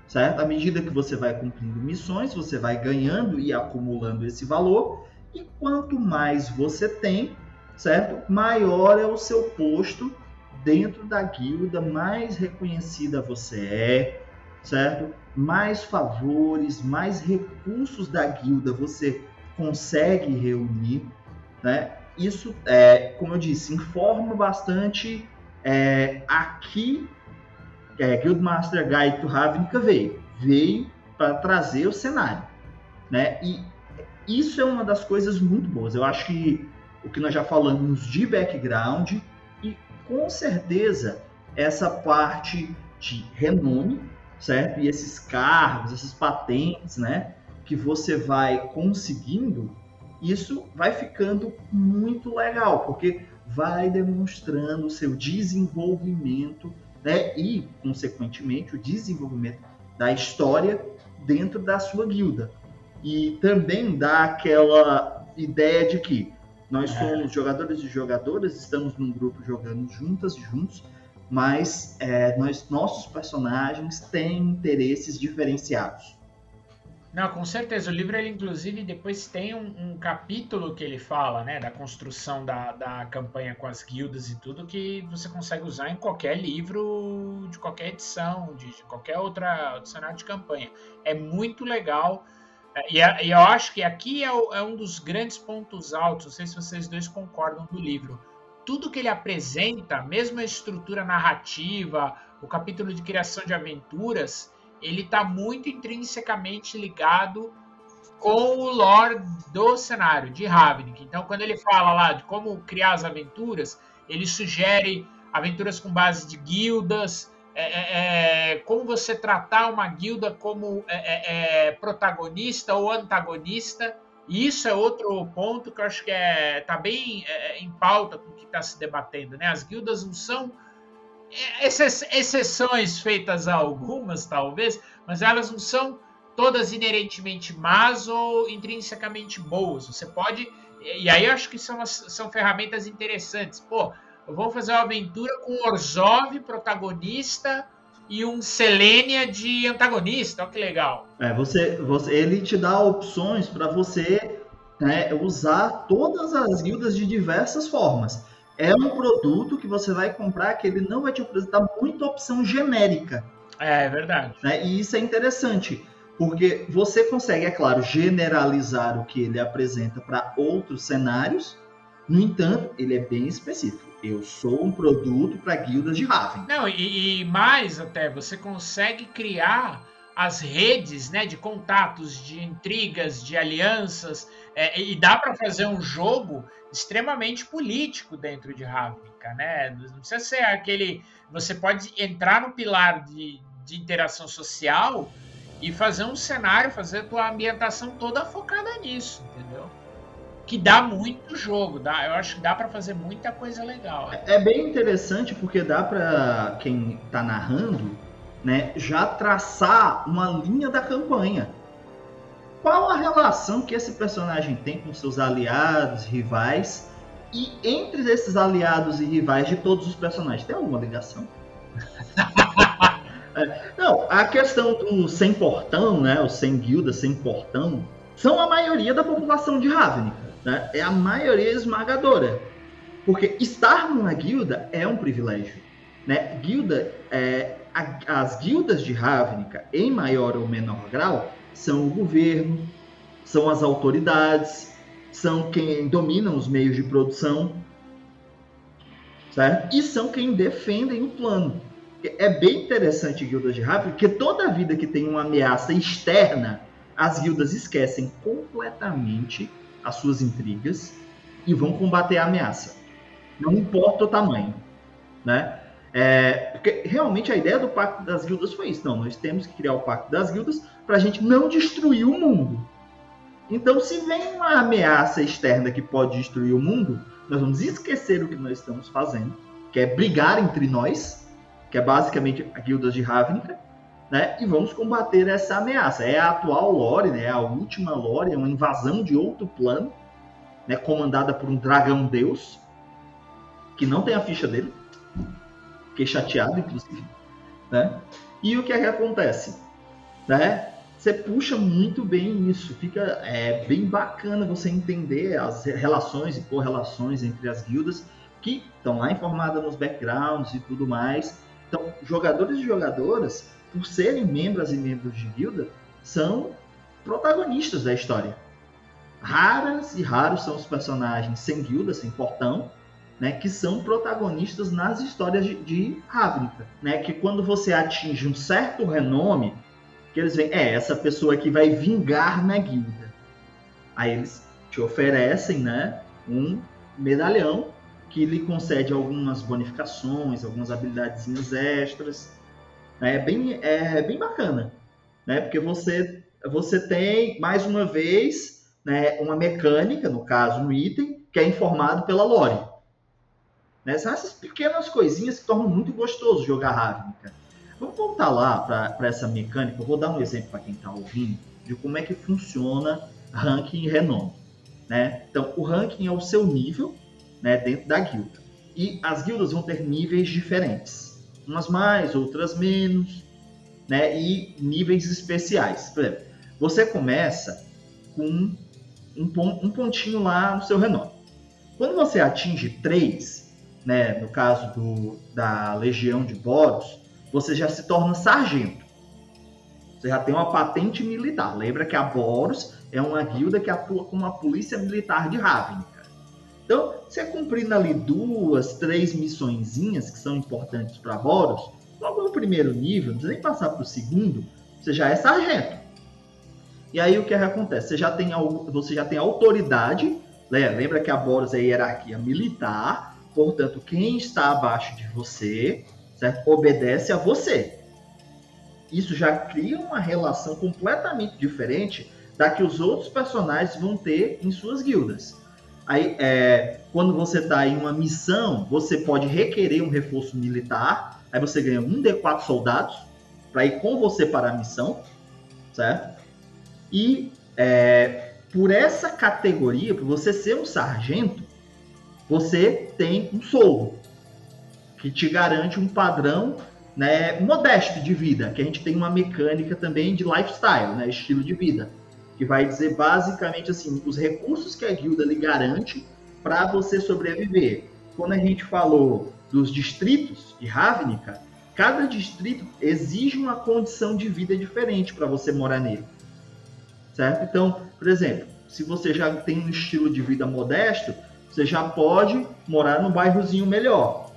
Certo? À medida que você vai cumprindo missões, você vai ganhando e acumulando esse valor. E quanto mais você tem, certo? Maior é o seu posto dentro da guilda, mais reconhecida você é, certo? Mais favores, mais recursos da guilda você consegue reunir, né? Isso, é, como eu disse, informa bastante é, aqui é, Guildmaster Guide to Ravnica veio. Veio para trazer o cenário, né? E isso é uma das coisas muito boas. Eu acho que o que nós já falamos de background e com certeza essa parte de renome, certo? E esses cargos, essas patentes, né? Que você vai conseguindo, isso vai ficando muito legal, porque vai demonstrando o seu desenvolvimento, né? E, consequentemente, o desenvolvimento da história dentro da sua guilda. E também dá aquela ideia de que nós é. somos jogadores e jogadoras, estamos num grupo jogando juntas e juntos, mas é, nós, nossos personagens têm interesses diferenciados. Não, com certeza. O livro, ele inclusive depois tem um, um, capítulo que ele fala, né, da construção da, da campanha com as guildas e tudo, que você consegue usar em qualquer livro, de qualquer edição, de, de qualquer outra cenário de campanha. É muito legal. É, e, e eu acho que aqui é, é um dos grandes pontos altos, não sei se vocês dois concordam do livro. Tudo que ele apresenta, mesmo a estrutura narrativa, o capítulo de criação de aventuras, ele está muito intrinsecamente ligado com o lore do cenário de Ravnik. Então, quando ele fala lá de como criar as aventuras, ele sugere aventuras com base de guildas, é, é, é como você tratar uma guilda como é, é, é, protagonista ou antagonista. E isso é outro ponto que eu acho que está bem em pauta com o que está se debatendo. Né? As guildas não são exceções feitas a algumas, talvez, mas elas não são todas inerentemente más ou intrinsecamente boas. Você pode. E aí eu acho que são, são ferramentas interessantes. Pô, eu vou fazer uma aventura com Orzhov, protagonista, e um Selenia de antagonista. Olha que legal. É, você, você, ele te dá opções para você né, usar todas as guildas de diversas formas é um produto que você vai comprar que ele não vai te apresentar muita opção genérica. É, é verdade. Né? E isso é interessante, porque você consegue, é claro, generalizar o que ele apresenta para outros cenários, no entanto, ele é bem específico. Eu sou um produto para guildas de Raven. Não, e, e mais até, você consegue criar as redes né, de contatos, de intrigas, de alianças, é, e dá para fazer um jogo extremamente político dentro de Ravnica, né? Não precisa ser aquele. Você pode entrar no pilar de, de interação social e fazer um cenário, fazer a tua ambientação toda focada nisso, entendeu? Que dá muito jogo, dá, eu acho que dá para fazer muita coisa legal. É, é bem interessante porque dá para quem está narrando, né, já traçar uma linha da campanha qual a relação que esse personagem tem com seus aliados, rivais, e entre esses aliados e rivais de todos os personagens, tem alguma ligação? é, não, a questão do sem portão, né, o sem guilda, sem portão, são a maioria da população de Ravnica, né? É a maioria esmagadora. Porque estar numa guilda é um privilégio, né? Guilda, é, a, as guildas de Ravnica, em maior ou menor grau, são o governo, são as autoridades, são quem dominam os meios de produção, certo? E são quem defendem o plano. É bem interessante guildas de Rafa, porque toda vida que tem uma ameaça externa, as guildas esquecem completamente as suas intrigas e vão combater a ameaça. Não importa o tamanho, né? É, porque realmente a ideia do Pacto das Guildas foi isso. Não, nós temos que criar o Pacto das Guildas para a gente não destruir o mundo. Então, se vem uma ameaça externa que pode destruir o mundo, nós vamos esquecer o que nós estamos fazendo, que é brigar entre nós, que é basicamente a Guildas de Ravnica, né? E vamos combater essa ameaça. É a atual lore, né? A última lore, é uma invasão de outro plano, né? Comandada por um dragão deus, que não tem a ficha dele. Fiquei chateado, inclusive. Né? E o que é que acontece? Né? Você puxa muito bem isso, fica é, bem bacana você entender as relações e correlações entre as guildas que estão lá informadas nos backgrounds e tudo mais. Então, jogadores e jogadoras, por serem membros e membros de guilda, são protagonistas da história. Raras e raros são os personagens sem guilda, sem portão, né, que são protagonistas nas histórias de, de Ravnica, né, que quando você atinge um certo renome, que eles veem, é, essa pessoa aqui vai vingar na guilda. Aí eles te oferecem, né, um medalhão que lhe concede algumas bonificações, algumas habilidades extras. Né, é bem, é bem bacana, né, porque você, você tem, mais uma vez, né, uma mecânica, no caso, um item, que é informado pela lore. Né? São essas pequenas coisinhas que tornam muito gostoso jogar Ravnica. Vamos voltar lá para essa mecânica. Eu vou dar um exemplo para quem está ouvindo de como é que funciona ranking e renome. Né? Então, o ranking é o seu nível né, dentro da guilda. E as guildas vão ter níveis diferentes. Umas mais, outras menos. Né? E níveis especiais. Por exemplo, você começa com um pontinho lá no seu renome. Quando você atinge 3, né, no caso do, da Legião de Boros, você já se torna sargento. Você já tem uma patente militar. Lembra que a Boros é uma guilda que atua como a polícia militar de Ravnica. Então, você cumprindo ali duas, três missõezinhas que são importantes para Boros, logo no primeiro nível, não precisa nem passar para o segundo, você já é sargento. E aí o que acontece? Você já tem, você já tem autoridade, né? lembra que a Boros é hierarquia militar, Portanto, quem está abaixo de você, certo? obedece a você. Isso já cria uma relação completamente diferente da que os outros personagens vão ter em suas guildas. Aí, é, quando você está em uma missão, você pode requerer um reforço militar. Aí você ganha um D4 soldados para ir com você para a missão, certo? E é, por essa categoria, por você ser um sargento, você tem um soldo que te garante um padrão né, modesto de vida, que a gente tem uma mecânica também de lifestyle, né, estilo de vida, que vai dizer basicamente assim, os recursos que a guilda lhe garante para você sobreviver. Quando a gente falou dos distritos de Ravnica, cada distrito exige uma condição de vida diferente para você morar nele. Certo? Então, por exemplo, se você já tem um estilo de vida modesto, você já pode morar num bairrozinho melhor.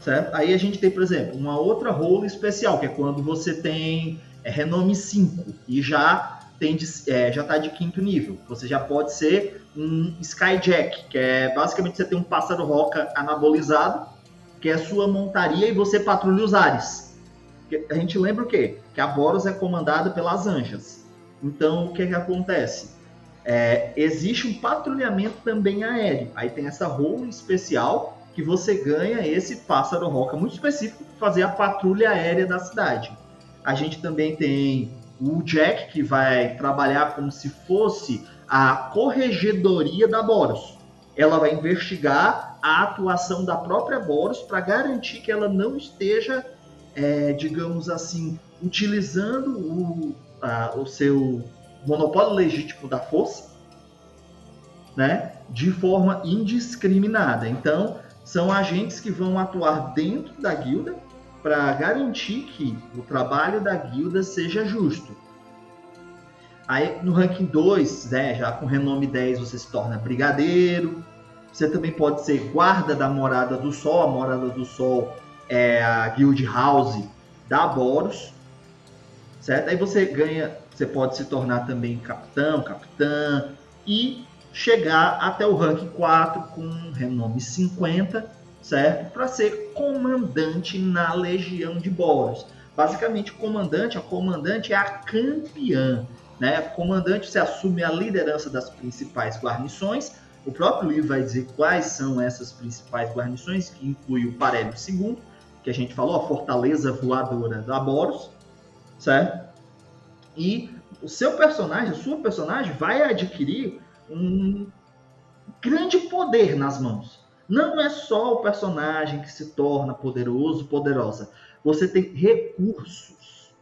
Certo? Aí a gente tem, por exemplo, uma outra role especial, que é quando você tem é, renome 5 e já tem de, é, já está de quinto nível. Você já pode ser um Skyjack, que é basicamente você tem um pássaro roca anabolizado, que é sua montaria e você patrulha os ares. A gente lembra o quê? Que a Boros é comandada pelas anjas. Então, o que, que acontece? É, existe um patrulhamento também aéreo. Aí tem essa role especial que você ganha esse pássaro roca muito específico para fazer a patrulha aérea da cidade. A gente também tem o Jack, que vai trabalhar como se fosse a corregedoria da Boros. Ela vai investigar a atuação da própria Boros para garantir que ela não esteja, é, digamos assim, utilizando o, a, o seu monopólio legítimo da força, né, de forma indiscriminada. Então, são agentes que vão atuar dentro da guilda para garantir que o trabalho da guilda seja justo. Aí no ranking 2, né, já com renome 10, você se torna brigadeiro. Você também pode ser guarda da Morada do Sol. A Morada do Sol é a guild house da Boros, certo? Aí você ganha você pode se tornar também capitão, capitã e chegar até o rank 4 com renome 50, certo? Para ser comandante na legião de Boros. Basicamente, comandante, a comandante é a campeã, né? Comandante se assume a liderança das principais guarnições. O próprio livro vai dizer quais são essas principais guarnições, que inclui o Parélio II, que a gente falou, a fortaleza voadora da Boros, certo? E o seu personagem, a sua personagem, vai adquirir um grande poder nas mãos. Não é só o personagem que se torna poderoso, poderosa. Você tem recursos.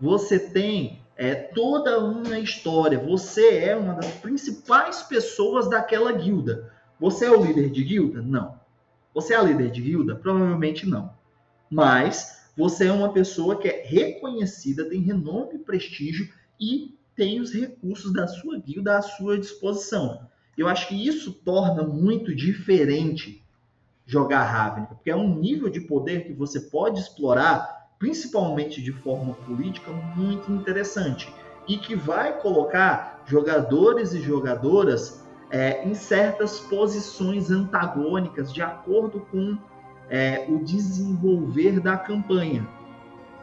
Você tem é, toda uma história. Você é uma das principais pessoas daquela guilda. Você é o líder de guilda? Não. Você é a líder de guilda? Provavelmente não. Mas você é uma pessoa que é reconhecida, tem renome e prestígio e tem os recursos da sua guilda à sua disposição. Eu acho que isso torna muito diferente jogar Ravnica, porque é um nível de poder que você pode explorar, principalmente de forma política, muito interessante e que vai colocar jogadores e jogadoras é, em certas posições antagônicas de acordo com é, o desenvolver da campanha.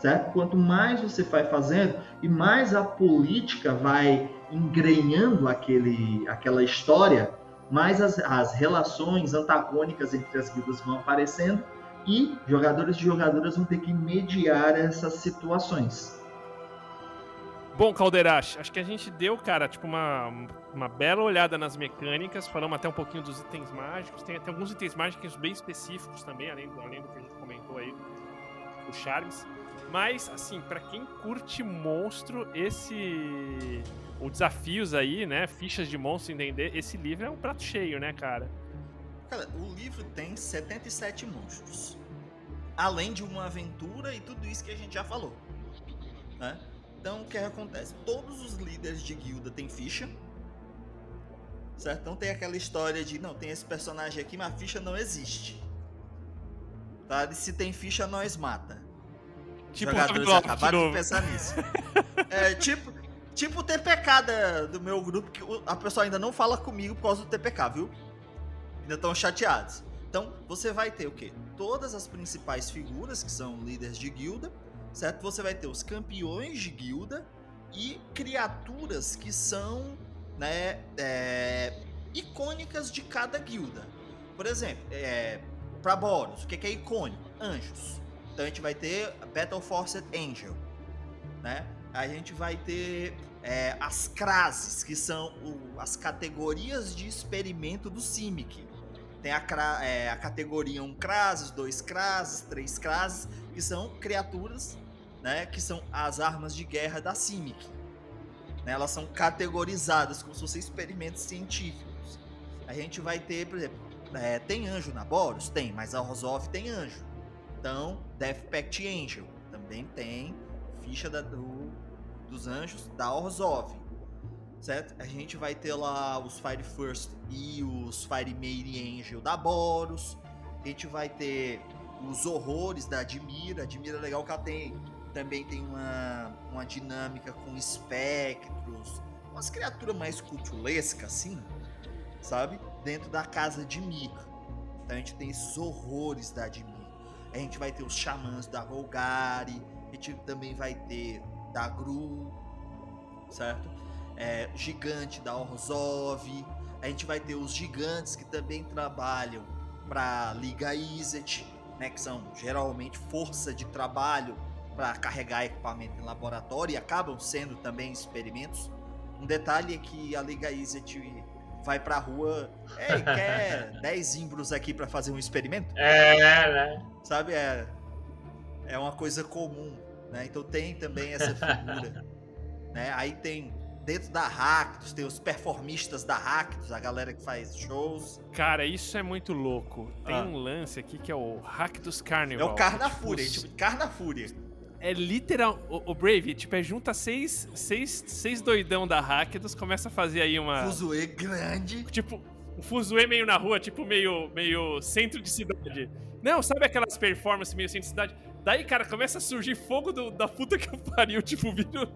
Certo? Quanto mais você vai fazendo e mais a política vai engrenhando aquele, aquela história, mais as, as relações antagônicas entre as guildas vão aparecendo e jogadores e jogadoras vão ter que mediar essas situações. Bom, Calderache, acho que a gente deu, cara, tipo, uma, uma bela olhada nas mecânicas, falamos até um pouquinho dos itens mágicos, tem até alguns itens mágicos bem específicos também, além, além do que a gente comentou aí, o Charmes. Mas, assim, para quem curte monstro, esse o desafios aí, né? Fichas de monstro entender. Esse livro é um prato cheio, né, cara? Cara, o livro tem 77 monstros. Além de uma aventura e tudo isso que a gente já falou. Né? Então, o que acontece? Todos os líderes de guilda têm ficha. Certo? Então tem aquela história de, não, tem esse personagem aqui, mas a ficha não existe. Tá? E se tem ficha, nós mata. Tipo, Jogadores acabaram de pensar nisso. é, tipo, Tipo o TPK da, do meu grupo, que a pessoa ainda não fala comigo por causa do TPK, viu? Ainda estão chateados. Então, você vai ter o quê? Todas as principais figuras, que são líderes de guilda, certo? Você vai ter os campeões de guilda e criaturas que são, né, é, icônicas de cada guilda. Por exemplo, é, para Boros, o que é icônico? Anjos. Então a gente vai ter Battle Force Angel, né? a gente vai ter é, as crases, que são o, as categorias de experimento do CIMIC. Tem a, é, a categoria 1 crases, 2 crases, 3 crases, que são criaturas, né, que são as armas de guerra da CIMIC. Né, elas são categorizadas como se fossem experimentos científicos. A gente vai ter, por exemplo, é, tem anjo na Boros? Tem, mas a Rosov tem anjo. Então, Death Pact Angel também tem ficha da, do, dos anjos da Orzhov. Certo? A gente vai ter lá os Fire First e os Fire Maid Angel da Boros. A gente vai ter os horrores da Admira. Admira é legal que ela tem. Também tem uma, uma dinâmica com espectros. Umas criaturas mais cultulescas, assim, sabe? Dentro da casa de Mika. Então a gente tem esses horrores da Admira. A gente vai ter os xamãs da Golgari. A gente também vai ter da Gru, certo? É, gigante da Orzhov. A gente vai ter os gigantes que também trabalham para Liga Izzet, né, que são geralmente força de trabalho para carregar equipamento em laboratório e acabam sendo também experimentos. Um detalhe é que a Liga Izzet vai pra rua, ei, quer 10 imbros aqui para fazer um experimento? É, né? Sabe, é, é uma coisa comum né? Então tem também essa figura. né? Aí tem dentro da Ractus, tem os performistas da Ractus, a galera que faz shows. Cara, isso é muito louco. Tem ah. um lance aqui que é o Ractus Carnival. É o Carna Fúria, tipo, Carna Fúria. É literal. O, o, Brave, tipo, é junta seis, seis, seis doidão da Ractus, começa a fazer aí uma. Fuzuê grande. Tipo, o Fuzuê meio na rua, tipo, meio, meio centro de cidade. Não, sabe aquelas performances meio centro de cidade? Daí, cara, começa a surgir fogo do, da puta que eu pariu, tipo, vídeo.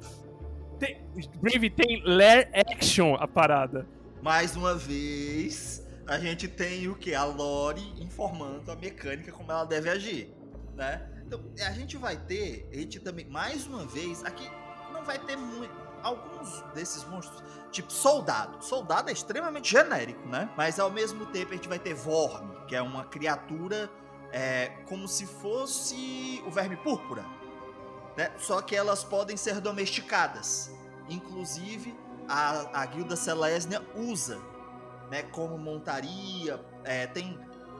Tem, Brave tem Lair Action a parada. Mais uma vez, a gente tem o que? A Lore informando a mecânica como ela deve agir, né? Então, a gente vai ter, a gente também, mais uma vez, aqui não vai ter muito. Alguns desses monstros, tipo soldado. Soldado é extremamente genérico, né? Mas ao mesmo tempo a gente vai ter Vorme, que é uma criatura é, como se fosse o verme púrpura. Né? Só que elas podem ser domesticadas. Inclusive, a, a guilda Celestia usa né, como montaria. É, tem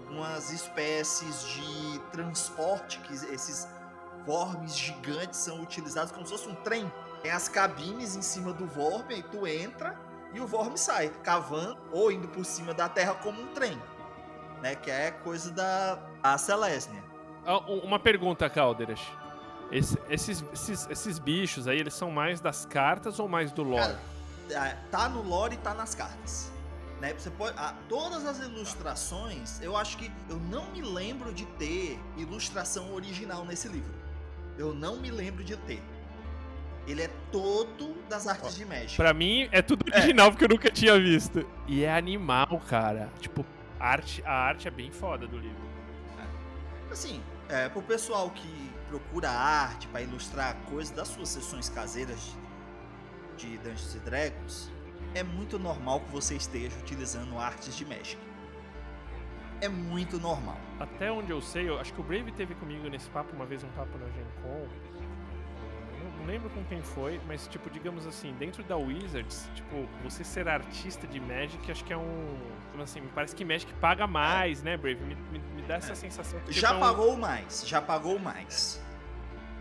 umas espécies de transporte que esses vormes gigantes são utilizados como se fosse um trem. Tem as cabines em cima do vorme, aí tu entra e o vorme sai, cavando ou indo por cima da terra como um trem. Né, que é coisa da a Celestia. Ah, uma pergunta, Calderas. Esse, esses, esses, esses bichos aí, eles são mais das cartas ou mais do lore? Cara, tá no lore e tá nas cartas. Né? Você pode, ah, todas as ilustrações, eu acho que eu não me lembro de ter ilustração original nesse livro. Eu não me lembro de ter. Ele é todo das artes Ó, de Magic. Pra mim é tudo é. original é. porque eu nunca tinha visto. E é animal, cara. Tipo, arte, a arte é bem foda do livro. É. Assim, é, pro pessoal que procura arte para ilustrar coisas das suas sessões caseiras de Dungeons Dragons, é muito normal que você esteja utilizando artes de Magic. É muito normal. Até onde eu sei, eu acho que o Brave teve comigo nesse papo uma vez, um papo na Gen Con. Não lembro com quem foi, mas tipo, digamos assim, dentro da Wizards, tipo, você ser artista de Magic, acho que é um. Assim, me parece que Magic paga mais, é. né, Brave? Me, me, me, dá essa é. sensação. Que, já tipo, pagou é um... mais, já pagou mais.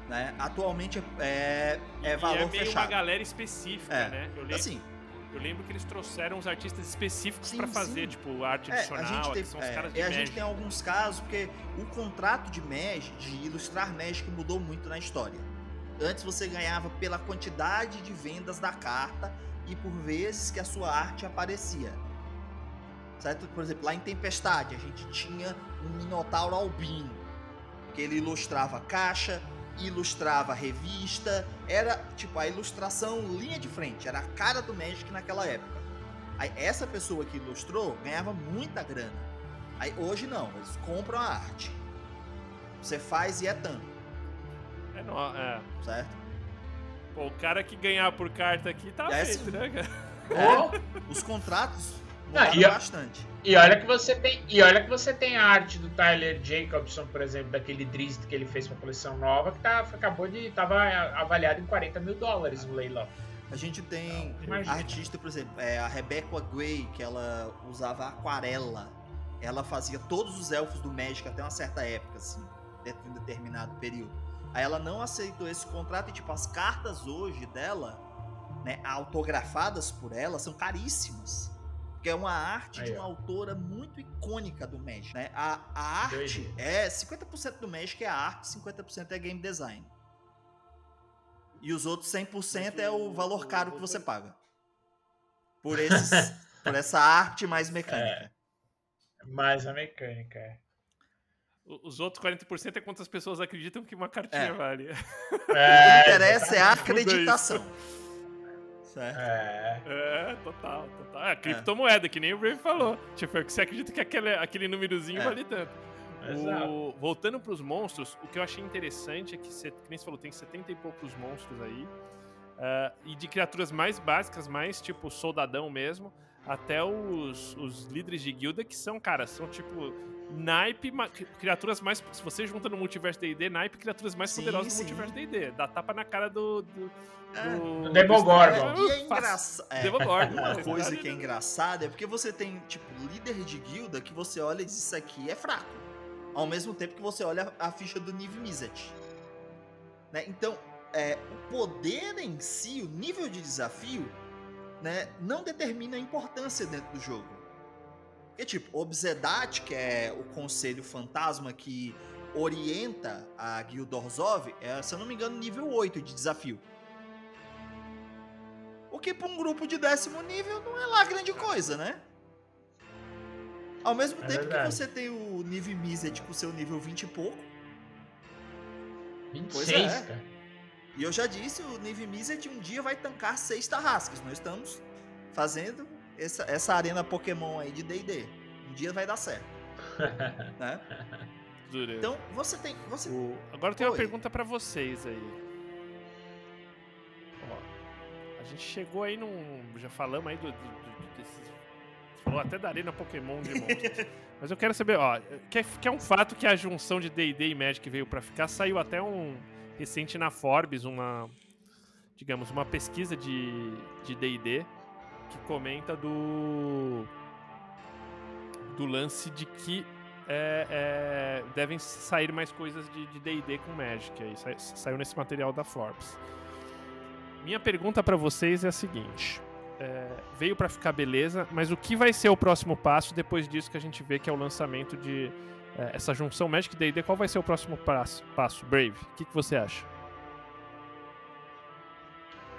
Né? Atualmente é, é valor e é meio fechado. uma galera específica, é. né? Eu lembro, assim, eu lembro que eles trouxeram os artistas específicos para fazer, sim. tipo, arte é, adicional, tem, são os é, caras de E a gente tem alguns casos, porque o contrato de Magic, de ilustrar Magic, mudou muito na história. Antes você ganhava pela quantidade de vendas da carta e por vezes que a sua arte aparecia. Certo? Por exemplo, lá em Tempestade, a gente tinha um Minotauro albino, que ele ilustrava caixa, ilustrava a revista, era tipo a ilustração linha de frente, era a cara do Magic naquela época. Aí essa pessoa que ilustrou ganhava muita grana. Aí hoje não, eles compram a arte. Você faz e é tanto. É, não, é. Certo? Pô, o cara que ganhar por carta aqui tá é feito, assim, né, cara? É, os contratos mudaram não, bastante. E olha que você tem, e olha que você tem a arte do Tyler Jacobson, por exemplo, daquele Drizzt que ele fez pra coleção nova, que tá, acabou de tava avaliado em 40 mil dólares no leilão. A gente tem Não, artista, por exemplo, é, a Rebecca Gray, que ela usava aquarela. Ela fazia todos os elfos do Magic até uma certa época, assim, dentro de um determinado período. Aí ela não aceitou esse contrato e, tipo, as cartas hoje dela, né, autografadas por ela, são caríssimas que é uma arte Aí, de uma ó. autora muito icônica do Magic, né? A, a arte é 50% do Magic é a arte, 50% é game design. E os outros 100% é o valor caro que você paga. Por esses por essa arte mais mecânica. É. Mais a mecânica, é. Os outros 40% é quantas pessoas acreditam que uma cartinha é. vale. É, o que interessa é a acreditação. Certo. É. É, total, total. É, criptomoeda, é. que nem o Brave falou. Tipo, você acredita que aquele, aquele númerozinho é. vale tanto. O, voltando para os monstros, o que eu achei interessante é que, você, que nem você falou, tem 70 e poucos monstros aí. Uh, e de criaturas mais básicas, mais tipo soldadão mesmo, até os, os líderes de guilda, que são, cara, são tipo naipe, criaturas mais. Se você junta no multiverso DD, naipe, criaturas mais sim, poderosas sim. no multiverso DD. Dá tapa na cara do. do, é. do Demogorgon. E é engraçado. É, uma coisa que é engraçada é porque você tem, tipo, líder de guilda que você olha e diz isso aqui é fraco. Ao mesmo tempo que você olha a ficha do Niv Mizzet. Né? Então, é, o poder em si, o nível de desafio, né, não determina a importância dentro do jogo. Porque, tipo, Obzedat, que é o conselho fantasma que orienta a Guild Orzhov, é, se eu não me engano, nível 8 de desafio. O que para um grupo de décimo nível não é lá grande coisa, né? Ao mesmo é tempo verdade. que você tem o nível Mizzet com seu nível 20 e pouco. 26, pois é. cara. E eu já disse, o nível Mizzet um dia vai tancar seis tarrascas. Nós estamos fazendo essa, essa arena Pokémon aí de D&D. dia vai dar certo. né? Então, você tem. Você... O- Agora eu tenho uma pergunta pra vocês aí. Ó, a gente chegou aí num. Já falamos aí do, do- do- desses. Falou até da Arena Pokémon de monstros. Mas eu quero saber, ó, que é, que é um fato que a junção de D&D e Magic veio pra ficar, saiu até um recente na Forbes, uma digamos, uma pesquisa de de D&D que comenta do do lance de que é, é, devem sair mais coisas de D&D com Magic aí sa- saiu nesse material da Forbes. Minha pergunta pra vocês é a seguinte: é, veio pra ficar beleza, mas o que vai ser o próximo passo depois disso que a gente vê que é o lançamento de é, essa junção Magic D&D? Qual vai ser o próximo passo, passo Brave? O que, que você acha?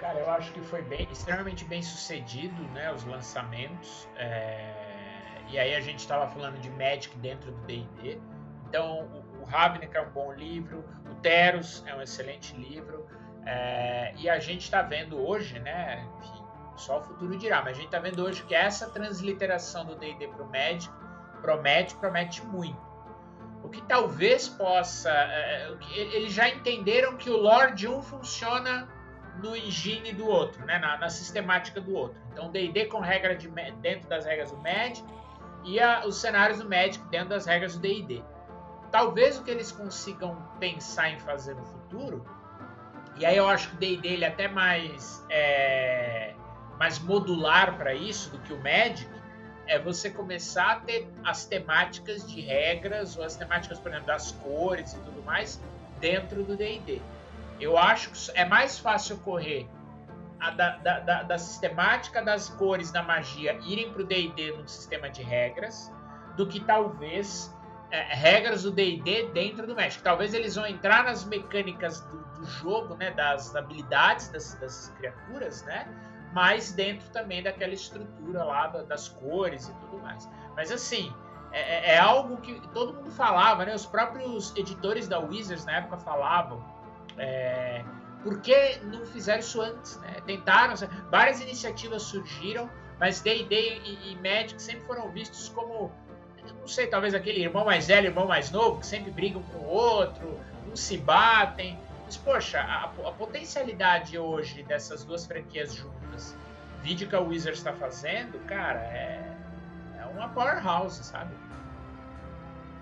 Cara, eu acho que foi bem, extremamente bem sucedido, né, os lançamentos. é, E aí a gente estava falando de Magic dentro do D&D. Então, o, o Ravnica é um bom livro, o Teros é um excelente livro. é, E a gente está vendo hoje, né, enfim, só o futuro dirá, mas a gente está vendo hoje que essa transliteração do D&D para o Magic promete, promete muito. O que talvez possa... é, que- Eles já entenderam que o lore de um funciona no engine do outro, né? na, na sistemática do outro. Então, D&D com regra de dentro das regras do Magic e a- os cenários do Magic dentro das regras do D&D. Talvez o que eles consigam pensar em fazer no futuro, e aí eu acho que o D&D é até mais é, mais modular para isso do que o Magic, é você começar a ter as temáticas de regras ou as temáticas, por exemplo, das cores e tudo mais dentro do D&D. Eu acho que é mais fácil correr da, da, da, da sistemática das cores da magia irem para o D&D num sistema de regras do que talvez é, regras do D&D dentro do Magic. Talvez eles vão entrar nas mecânicas do, do jogo, né, das habilidades das, das criaturas, né, mas dentro também daquela estrutura lá da- das cores e tudo mais. Mas assim, é, é- é algo que todo mundo falava, né? Os próprios editores da Wizards na época falavam. É, por que não fizeram isso antes? Né? Tentaram, várias iniciativas surgiram, mas D&D e, e Magic sempre foram vistos como, não sei, talvez aquele irmão mais velho, irmão mais novo, que sempre brigam com o outro, não se batem. Mas, poxa, a, a potencialidade hoje dessas duas franquias juntas, vídeo que a Wizards está fazendo, cara, é, é uma powerhouse, sabe?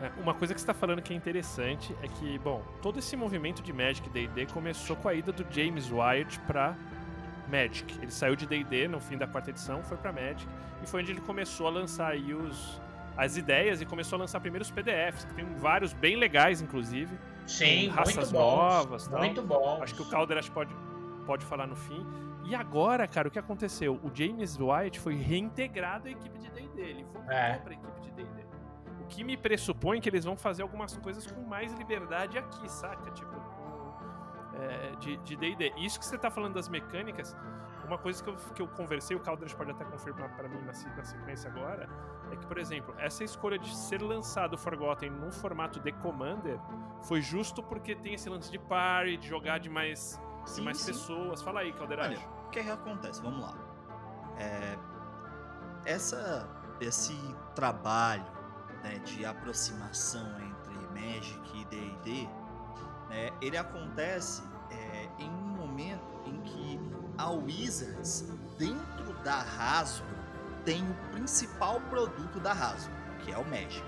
É, Uma coisa que você está falando que é interessante é que, bom, todo esse movimento de Magic D&D começou com a ida do James Wyatt para Magic. Ele saiu de D&D no fim da quarta edição, foi para Magic e foi onde ele começou a lançar aí os as ideias e começou a lançar primeiros PDFs, que tem vários bem legais, inclusive. Sim, raças muito bons. novas, tal. muito bom. Acho que o Calder acho pode, pode falar no fim. E agora, cara, o que aconteceu? O James Wyatt foi reintegrado à equipe de D&D. Ele voltou É. pra equipe de D&D. O que me pressupõe que eles vão fazer algumas coisas com mais liberdade aqui, saca? Tipo, é, de de D&D. Isso que você tá falando das mecânicas, uma coisa que eu, que eu conversei, o Calder pode até confirmar pra mim na, na sequência agora, é que, por exemplo, essa escolha de ser lançado o Forgotten no formato de Commander foi justo porque tem esse lance de party, de jogar de mais, de Sim, mais sim. pessoas. Fala aí, Calderage. Olha, o que, que acontece? Vamos lá. É, essa, esse trabalho né, de aproximação entre Magic e D&D, né, ele acontece é, em um momento em que a Wizards, dentro da Hasbro, tem o principal produto da Hasbro, que é o Magic.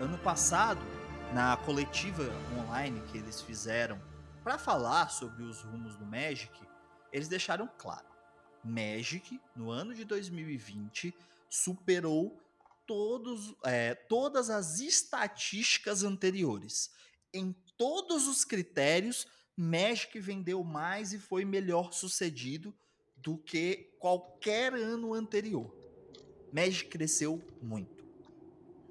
Ano passado, na coletiva online que eles fizeram para falar sobre os rumos do Magic, eles deixaram claro: Magic, no ano de 2020, superou todos, é, todas as estatísticas anteriores. Em todos os critérios, Magic vendeu mais e foi melhor sucedido do que qualquer ano anterior. Magic cresceu muito,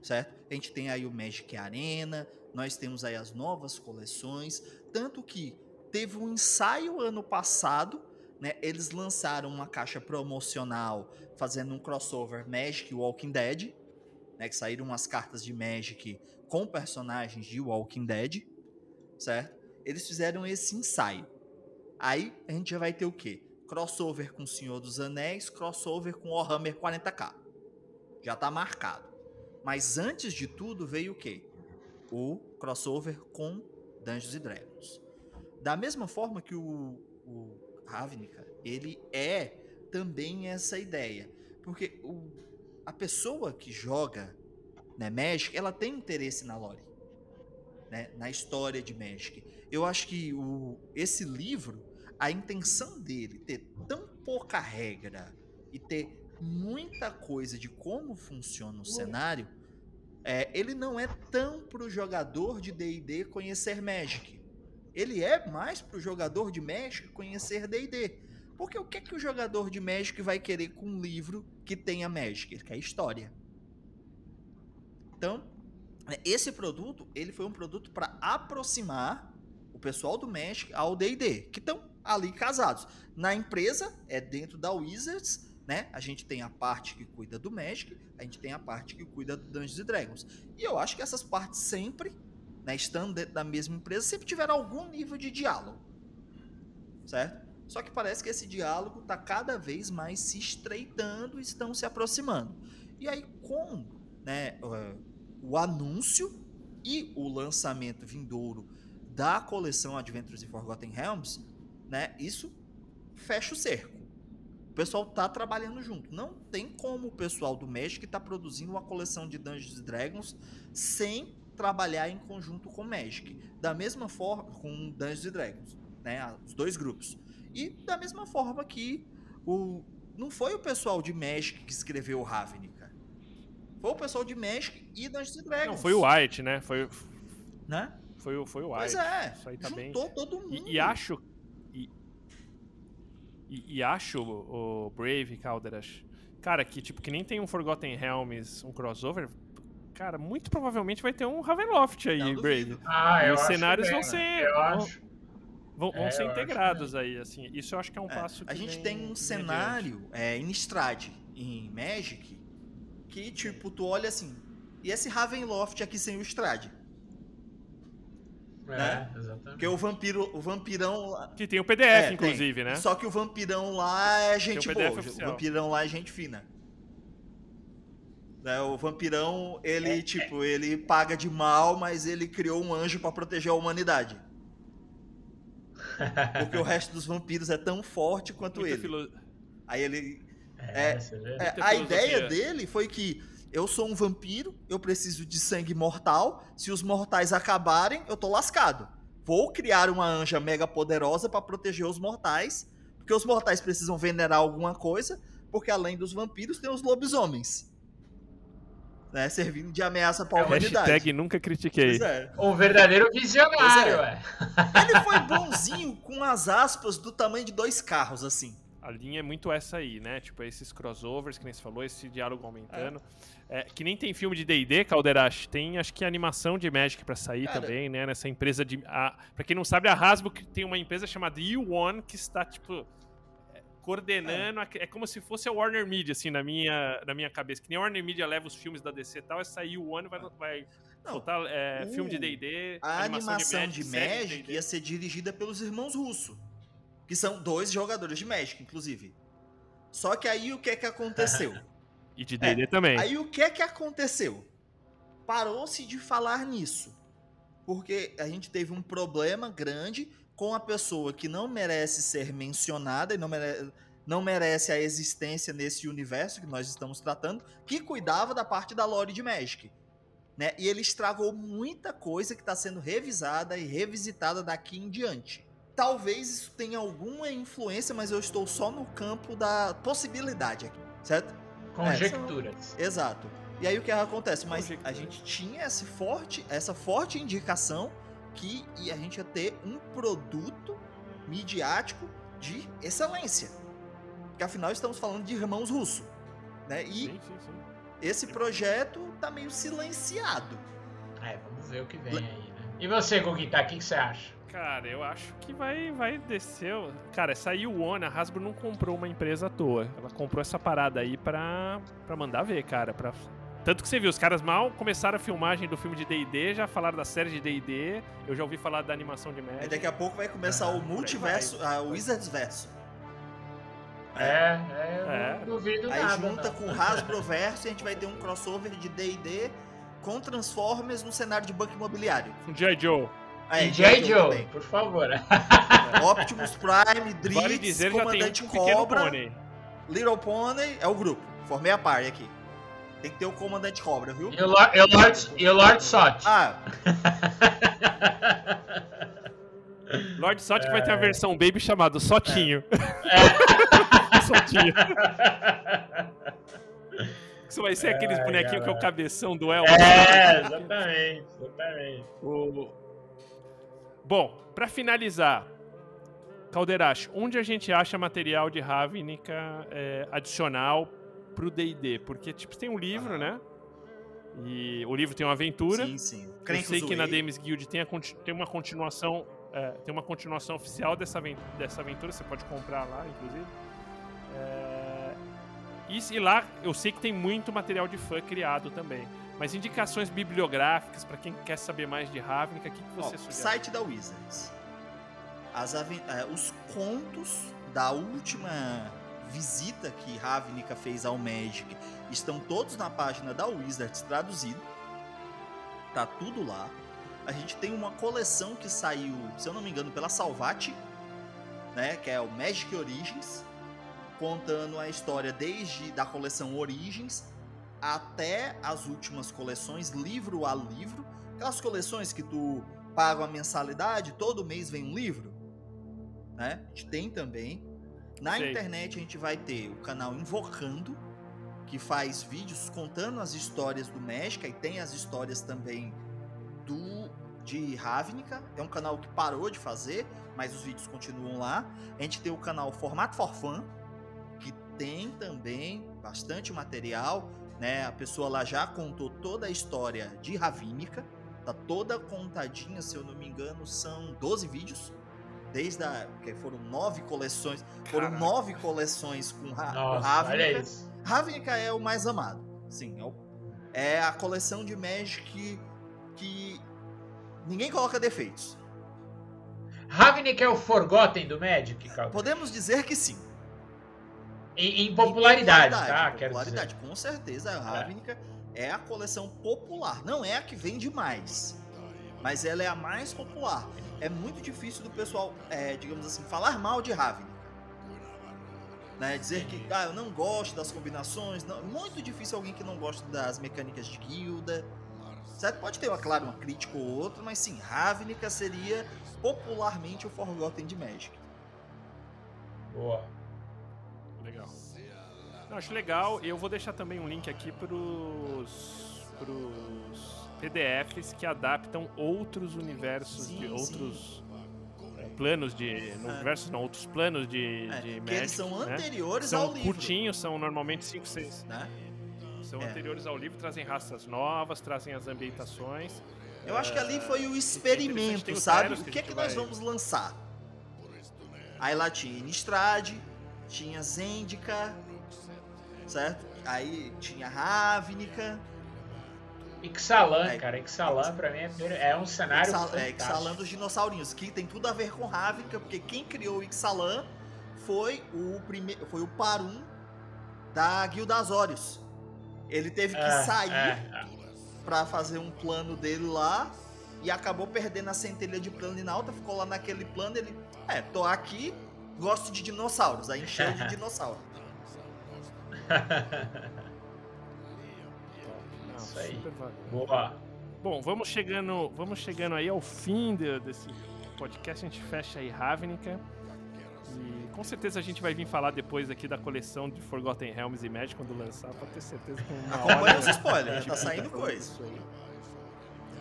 certo? A gente tem aí o Magic Arena, nós temos aí as novas coleções, tanto que teve um ensaio ano passado, né? Eles lançaram uma caixa promocional fazendo um crossover Magic Walking Dead, né? Que saíram umas cartas de Magic com personagens de Walking Dead, certo? Eles fizeram esse ensaio. Aí a gente já vai ter o quê? Crossover com Senhor dos Anéis, crossover com Warhammer 40k. Já tá marcado. Mas antes de tudo veio o quê? O crossover com Dungeons and Dragons. Da mesma forma que o, o Ravnica, ele é também essa ideia. Porque o, a pessoa que joga né, Magic, ela tem interesse na lore. Né, na história de Magic. Eu acho que o, esse livro, a intenção dele ter tão pouca regra e ter muita coisa de como funciona o cenário, é, ele não é tão pro jogador de D&D conhecer Magic. Ele é mais pro jogador de Magic conhecer D&D. Porque o que é que o jogador de Magic vai querer com um livro que tenha Magic? Ele quer história. Então, é, esse produto, ele foi um produto para aproximar o pessoal do Magic ao D&D, que estão ali casados. Na empresa, é dentro da Wizards, né? A gente tem a parte que cuida do Magic, a gente tem a parte que cuida do Dungeons Dragons. E eu acho que essas partes sempre, né, estando dentro da mesma empresa, sempre tiveram algum nível de diálogo. Certo? Só que parece que esse diálogo está cada vez mais se estreitando, estão se aproximando. E aí, com né, o anúncio e o lançamento vindouro da coleção Adventures in Forgotten Realms, né, isso fecha o cerco. O pessoal tá trabalhando junto. Não tem como o pessoal do Magic tá produzindo uma coleção de Dungeons Dragons sem trabalhar em conjunto com Magic. Da mesma forma com Dungeons Dragons, né, os dois grupos. E da mesma forma que o não foi o pessoal de Magic que escreveu o Ravnica. Foi o pessoal de Magic e Dungeons Dragons. Não, foi o White, né? Foi, né? Foi, foi o White. Pois é. Isso aí tá juntou bem... todo mundo. E, e acho e, e, e, acho o Brave Calderas, cara, que tipo que nem tem um Forgotten Realms, um crossover, cara, muito provavelmente vai ter um Ravenloft aí, Brave. Ah, eu Os acho cenários bem, vão ser né? eu acho. Vão, vão É, ser integrados aí, assim. Isso eu acho que é um É, passo que a gente vem- tem que um cenário é, em Strade, em Magic, que tipo, tu olha assim, e esse Ravenloft aqui sem o Strade? É, né? exatamente. Porque o vampiro, o vampirão lá- Que tem o PDF, É, tem. inclusive, né? Só que o vampirão lá é gente Tem o PDF boa, oficial. o vampirão lá é gente fina. Né, o vampirão, ele, tipo, ele paga de mal, mas ele criou um anjo pra proteger a humanidade. Porque o resto dos vampiros é tão forte quanto Muita ele. filo- Aí ele, É, É? É, a ideia dele foi que eu sou um vampiro, eu preciso de sangue mortal. Se os mortais acabarem, eu tô lascado. Vou criar uma anja mega poderosa pra proteger os mortais, porque os mortais precisam venerar alguma coisa, porque além dos vampiros tem os lobisomens. Né, servindo de ameaça pra É humanidade. Hashtag nunca critiquei. É. Um verdadeiro visionário, é. ué. Ele foi bonzinho com as aspas do tamanho de dois carros, assim. A linha é muito essa aí, né? Tipo, esses crossovers, que nem você falou, esse diálogo aumentando. É, que nem tem filme de D&D, Calderache, tem acho que animação de Magic pra sair Cara. também, né? Nessa empresa de... A, pra quem não sabe, a Hasbro que tem uma empresa chamada U1 que está, tipo, é, coordenando... a- É. como se fosse a Warner Media, assim, na minha, na minha cabeça. Que nem a Warner Media leva os filmes da DC e tal, essa U1 vai, vai Não, soltar é, o- filme de D&D, A animação de série Magic D&D. ia ser dirigida pelos irmãos Russo. Que são dois jogadores de Magic, inclusive. Só que aí o que é que aconteceu? E de D&D também. aí o que é que aconteceu? Parou-se de falar nisso. Porque a gente teve um problema grande com a pessoa que não merece ser mencionada e não mere- não merece a existência nesse universo que nós estamos tratando, que cuidava da parte da lore de Magic. Né? E ele estragou muita coisa que está sendo revisada e revisitada daqui em diante. Talvez isso tenha alguma influência, mas eu estou só no campo da possibilidade aqui, certo? Conjecturas. Exato. E aí o que acontece? Mas a gente tinha esse forte, essa forte indicação que a gente ia ter um produto midiático de excelência. Porque afinal estamos falando de irmãos russos. Né? E Sim, sim, sim. esse projeto tá meio silenciado. É, vamos ver o que vem aí, né? E você, Gugita, o que, que você acha? Cara, eu acho que vai, vai descer. Cara, essa Yuon, a Hasbro não comprou uma empresa à toa. Ela comprou essa parada aí pra, pra mandar ver, cara. Pra... Tanto que você viu, os caras mal começaram a filmagem do filme de D&D, já falaram da série de D&D, eu já ouvi falar da animação de Aí Magic. daqui a pouco vai começar Ah, o aí multiverso, vai. o Wizards verso. É, é, eu É. não duvido Aí nada. junta não. com o Hasbro Verso e a gente vai ter um crossover de D&D com Transformers no cenário de banco imobiliário. Um G.I. Joe. É, E J. Joe, também. por favor. Optimus Prime, Vale Dritz, dizer, já tem Comandante um pequeno Cobra, pônei. Little Pony é o grupo. Formei a party aqui. Tem que ter o Comandante Cobra, viu? E o Lord, Sot. Ah, Lord Sot vai É. ter a versão Baby chamado Sotinho. Sotinho. Isso vai ser aqueles bonequinhos que é o cabeção do Elmo. É, exatamente, exatamente. O- Bom, pra finalizar, Calderacho, onde a gente acha material de Ravnica é, adicional pro D&D? Porque, tipo, tem um livro, né? E o livro tem uma aventura. sim, sim. Eu sei que na. DMs Guild tem, a tem uma continuação é, tem uma continuação oficial dessa, dessa aventura, você pode comprar lá, inclusive. É, e, e lá eu sei que tem muito material de fã criado também. Mas indicações bibliográficas para quem quer saber mais de Ravnica, o que, que Ó, você sugere? site da Wizards. As é, os contos da última visita que Ravnica fez ao Magic estão todos na página da Wizards traduzido. Tá tudo lá. A gente tem uma coleção que saiu, se eu não me engano, pela Salvati, né, que é o Magic Origins, contando a história desde da coleção Origins até as últimas coleções, livro a livro. Aquelas coleções que tu paga uma mensalidade, todo mês vem um livro, né? A gente tem também. Na Sei. internet a gente vai ter o canal Invocando, que faz vídeos contando as histórias do Magic, e tem as histórias também do de Ravnica. É um canal que parou de fazer, mas os vídeos continuam lá. A gente tem o canal Formato for Fun, que tem também bastante material, né? A pessoa lá já contou toda a história de Ravnica, tá toda contadinha, se eu não me engano, são 12 vídeos. Desde a. que foram nove coleções. Foram Caraca. nove coleções com, Ra com Nossa, Ravnica. Ravnica é o mais amado. Sim, é, o- é a coleção de Magic que, que ninguém coloca defeitos. Ravnik é o Forgotten do Magic? Podemos dizer que sim. Em, em Em popularidade, tá? popularidade, Quero popularidade, com certeza. A Ravnica é. a coleção popular. Não é a que vende mais. Mas ela é a mais popular. É muito difícil do pessoal, é, digamos assim, falar mal de Ravnica. Né? Dizer que ah, eu não gosto das combinações. Não, muito difícil alguém que não gosta das mecânicas de guilda. Certo? Pode ter, uma, claro, uma crítica ou outra, mas sim, Ravnica seria popularmente o Forgotten de Magic. Boa. Legal. Não, acho legal. E eu vou deixar também um link aqui pros, pros PDFs que adaptam outros universos, Sim, de outros é, planos de. Não, universos não, outros planos de, É, de Magic, eles são né? anteriores São ao livro. curtinhos, são normalmente 5, 6. Né? São É. anteriores ao livro, trazem raças novas, trazem as ambientações. Eu acho que ali foi o experimento, o sabe? O que que é que nós vai- vamos lançar? Aí lá tinha Innistrad, tinha Zendika, certo? Aí tinha Ravnica, Ixalan, É. cara. Ixalan pra mim é, é um cenário Ixal- é, fantástico. Ixalan dos dinossaurinhos, que tem tudo a ver com Ravnica, porque quem criou o Ixalan foi o primeiro, foi o Parum da Guilda Azorius. Ele teve que É, sair é, pra fazer um plano dele lá e acabou perdendo a centelha de Planinalta, ficou lá naquele plano, ele, é, tô aqui, gosto de dinossauros, aí encheu de dinossauro. Não, Isso aí. super válido. Boa. Bom, vamos chegando, vamos chegando aí ao fim de- desse podcast. A gente fecha aí Ravnica. E com certeza a gente vai vir falar depois aqui da coleção de Forgotten Realms e Magic quando lançar, pode ter certeza que uma Acompanha hora os spoilers, a já gente tá saindo coisa.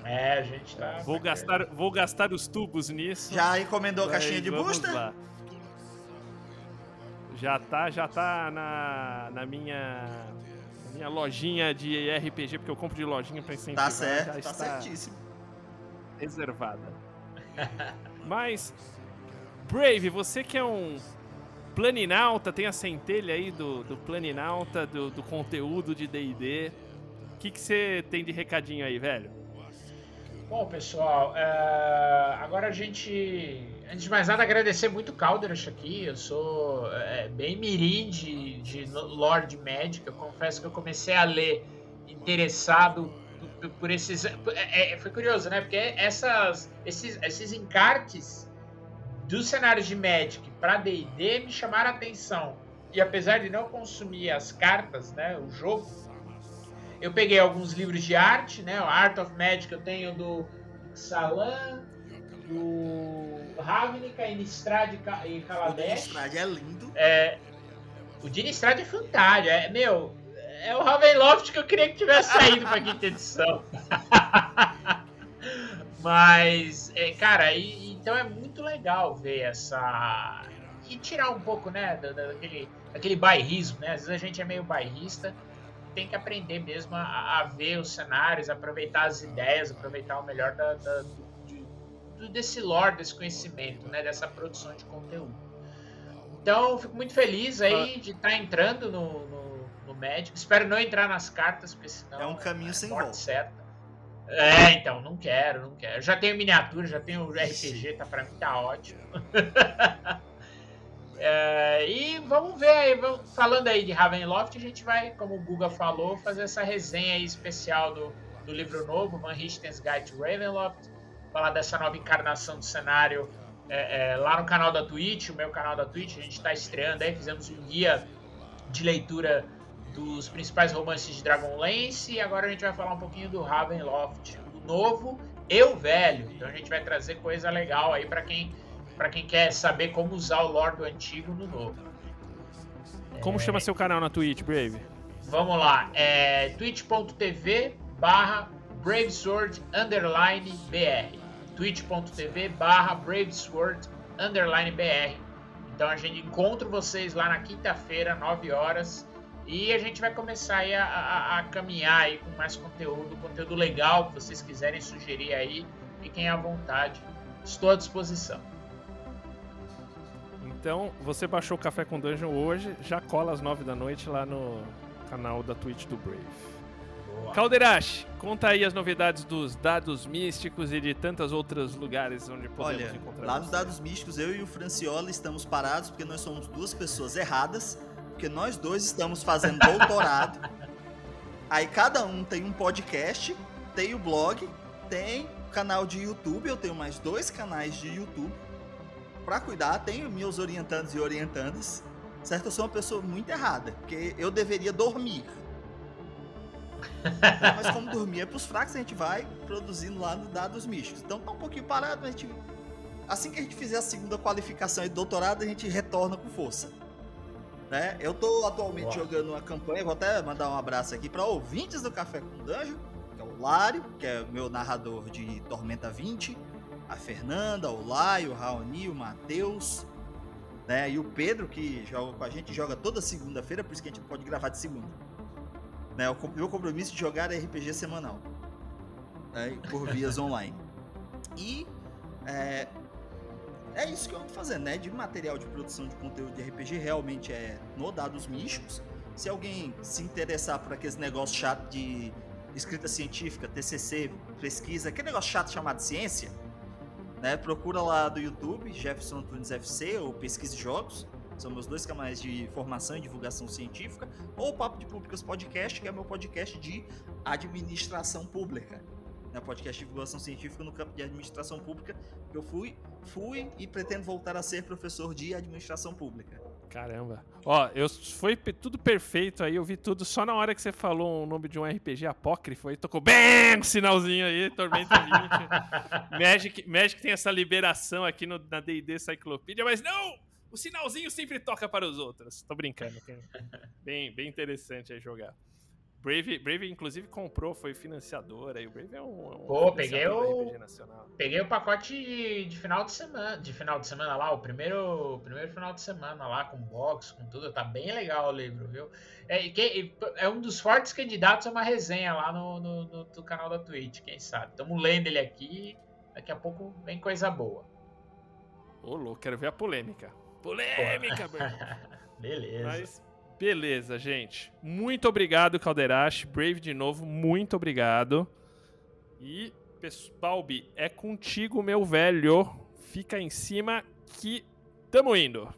É, a gente tá. Vou gastar, vou gastar os tubos nisso. Já encomendou a caixinha de booster? lá. Já tá, já tá na, na minha minha lojinha de RPG, porque eu compro de lojinha pra incentivar. Tá já certo, tá está certíssimo. reservada. Mas, Brave, você que é um planinauta, tem a centelha aí do, do planinauta, do, do conteúdo de D&D. O que que você tem de recadinho aí, velho? Bom, pessoal, uh, agora a gente. Antes de mais nada, agradecer muito o Calderas aqui. Eu sou é, bem mirim de, de Lord Magic. Eu confesso que eu comecei a ler interessado por, por esses. É, é, foi curioso, né? Porque essas, esses, esses encartes dos cenários de Magic para DD me chamaram a atenção. E apesar de não consumir as cartas, né, o jogo, eu peguei alguns livros de arte, né? O Art of Magic eu tenho do Salan, do Ravnica, Innistrad e Kaladesh. O Innistrad é lindo. É, o Dinistrad é fantástico. É, meu, é o Ravenloft que eu queria que tivesse saído pra quinta edição. Mas, é, cara, e, então é muito legal ver essa. E tirar um pouco, né, daquele, daquele bairrismo, né? Às vezes a gente é meio bairrista tem que aprender mesmo a, a, ver os cenários, aproveitar as ideias, aproveitar o melhor da, da do, desse lore, desse conhecimento, né, dessa produção de conteúdo. Então, fico muito feliz aí de estar tá entrando no, no, no Magic. Espero não entrar nas cartas, porque senão é um caminho é sem volta. Certa. É, então, não quero, não quero. Já tenho miniatura, já tenho RPG, tá para mim tá ótimo. É, e vamos ver aí, falando aí de Ravenloft, a gente vai, como o Guga falou, fazer essa resenha especial do, do livro novo, Van Richten's Guide to Ravenloft, falar dessa nova encarnação do cenário é, é, lá no canal da Twitch, o meu canal da Twitch, a gente está estreando aí, fizemos um guia de leitura dos principais romances de Dragonlance e agora a gente vai falar um pouquinho do Ravenloft, o novo e o velho. Então a gente vai trazer coisa legal aí para quem para quem quer saber como usar o lore do antigo no novo. Como é... chama seu canal na Twitch, Brave? Vamos lá, é twitch.tv barra bravesword underline br twitch.tv barra bravesword underline br então a gente encontra vocês lá na quinta-feira, 9 horas e a gente vai começar a, a, a, caminhar aí com mais conteúdo, conteúdo legal que vocês quiserem sugerir aí, fiquem à vontade, estou à disposição. Então, você baixou o Café com Dungeon hoje, já cola às 9 da noite lá no canal da Twitch do Brave. Boa. Calderache, conta aí as novidades dos dados místicos e de tantos outros lugares onde podemos Olha, encontrar. Lá nos dados místicos, eu e o Franciola estamos parados porque nós somos duas pessoas erradas, porque nós dois estamos fazendo doutorado. aí cada um tem um podcast, tem o blog, tem canal de YouTube, eu tenho mais dois canais de YouTube para cuidar, tenho meus orientandos e orientandas, certo? Eu sou uma pessoa muito errada, porque eu deveria dormir. Mas como dormir é pros fracos, a gente vai produzindo lá no Dados Místicos. Então tá um pouquinho parado, a gente... Assim que a gente fizer a segunda qualificação e doutorado, a gente retorna com força. Né? Eu tô atualmente jogando uma campanha, vou até mandar um abraço aqui para ouvintes do Café com Danjo, que é o Lário, que é meu narrador de Tormenta 20, a Fernanda, o Laio, o Raoni, o Matheus, né? E o Pedro, que joga com a gente, joga toda segunda-feira, por isso que a gente não pode gravar de segunda. Né? O meu compromisso de jogar RPG semanal. Né? Por vias online. E é, é isso que eu ando fazendo, né? De material de produção de conteúdo de RPG realmente é no Dados Místicos. Se alguém se interessar por aqueles negócios chato de escrita científica, TCC, pesquisa, aquele negócio chato chamado ciência, né? Procura lá do YouTube, Jefferson Tunes FC ou Pesquise Jogos. São meus dois canais de formação e divulgação científica. Ou o Papo de Públicas Podcast, que é meu podcast de administração pública. Né? Podcast de divulgação científica no campo de administração pública. Que eu fui, fui e pretendo voltar a ser professor de administração pública. Caramba. Ó, eu, foi tudo perfeito aí, eu vi tudo só na hora que você falou o nome de um RPG apócrifo aí, tocou bem um sinalzinho aí, Tormenta 20. Magic, Magic tem essa liberação aqui no, na D&D Cyclopedia, mas não! O sinalzinho sempre toca para os outros. Tô brincando. Bem, bem interessante aí jogar. Brave, Brave inclusive comprou, foi financiador aí. O Brave é um, um Pô, peguei o peguei o pacote de, de, final de semana, de final de semana lá, o primeiro, primeiro final de semana lá com box, com tudo, tá bem legal o livro, viu? É, que, é um dos fortes candidatos a uma resenha lá no, no, no, no canal da Twitch, quem sabe. Estamos lendo ele aqui, daqui a pouco vem coisa boa. Ô, louco, quero ver a polêmica. Polêmica, Beleza. Mas Beleza, gente. Muito obrigado, Calderache. Brave de novo, muito obrigado. E Balbi, é contigo, meu velho. Fica em cima que tamo indo.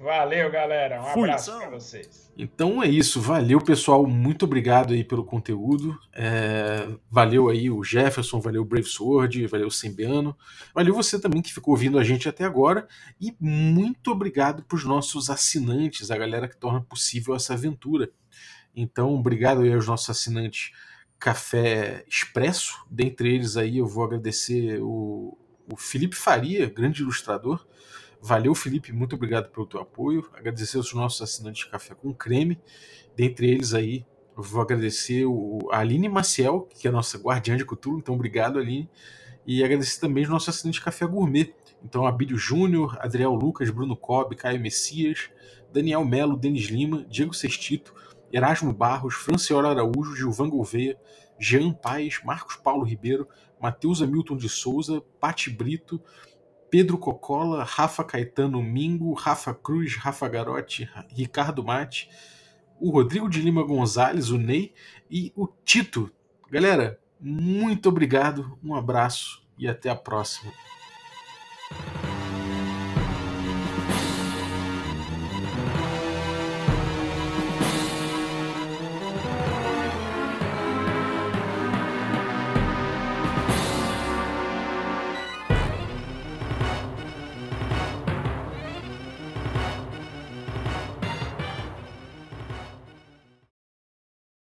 Valeu, galera. Um Fui. abraço pra vocês. Então é isso, valeu pessoal, muito obrigado aí pelo conteúdo, É, valeu aí o Jefferson, valeu o Brave Sword, valeu o Sembiano, valeu você também que ficou ouvindo a gente até agora e muito obrigado para os nossos assinantes, a galera que torna possível essa aventura. Então obrigado aí aos nossos assinantes Café Expresso, dentre eles aí eu vou agradecer o, o Felipe Faria, grande ilustrador, Valeu, Felipe, muito obrigado pelo teu apoio. Agradecer aos nossos assinantes de Café com Creme. Dentre eles aí, vou agradecer o, a Aline Maciel, que é a nossa guardiã de cultura, então obrigado, Aline. E agradecer também os nossos assinantes de Café Gourmet. Então, Abílio Júnior, Adriel Lucas, Bruno Cobb, Caio Messias, Daniel Melo, Denis Lima, Diego Sestito, Erasmo Barros, Franciora Araújo, Gilvan Gouveia, Jean Paes, Marcos Paulo Ribeiro, Matheus Hamilton de Souza, Pati Brito, Pedro Cocola, Rafa Caetano Mingo, Rafa Cruz, Rafa Garotti, Ricardo Mate, o Rodrigo de Lima Gonzalez, o Ney e o Tito. Galera, muito obrigado, um abraço e até a próxima.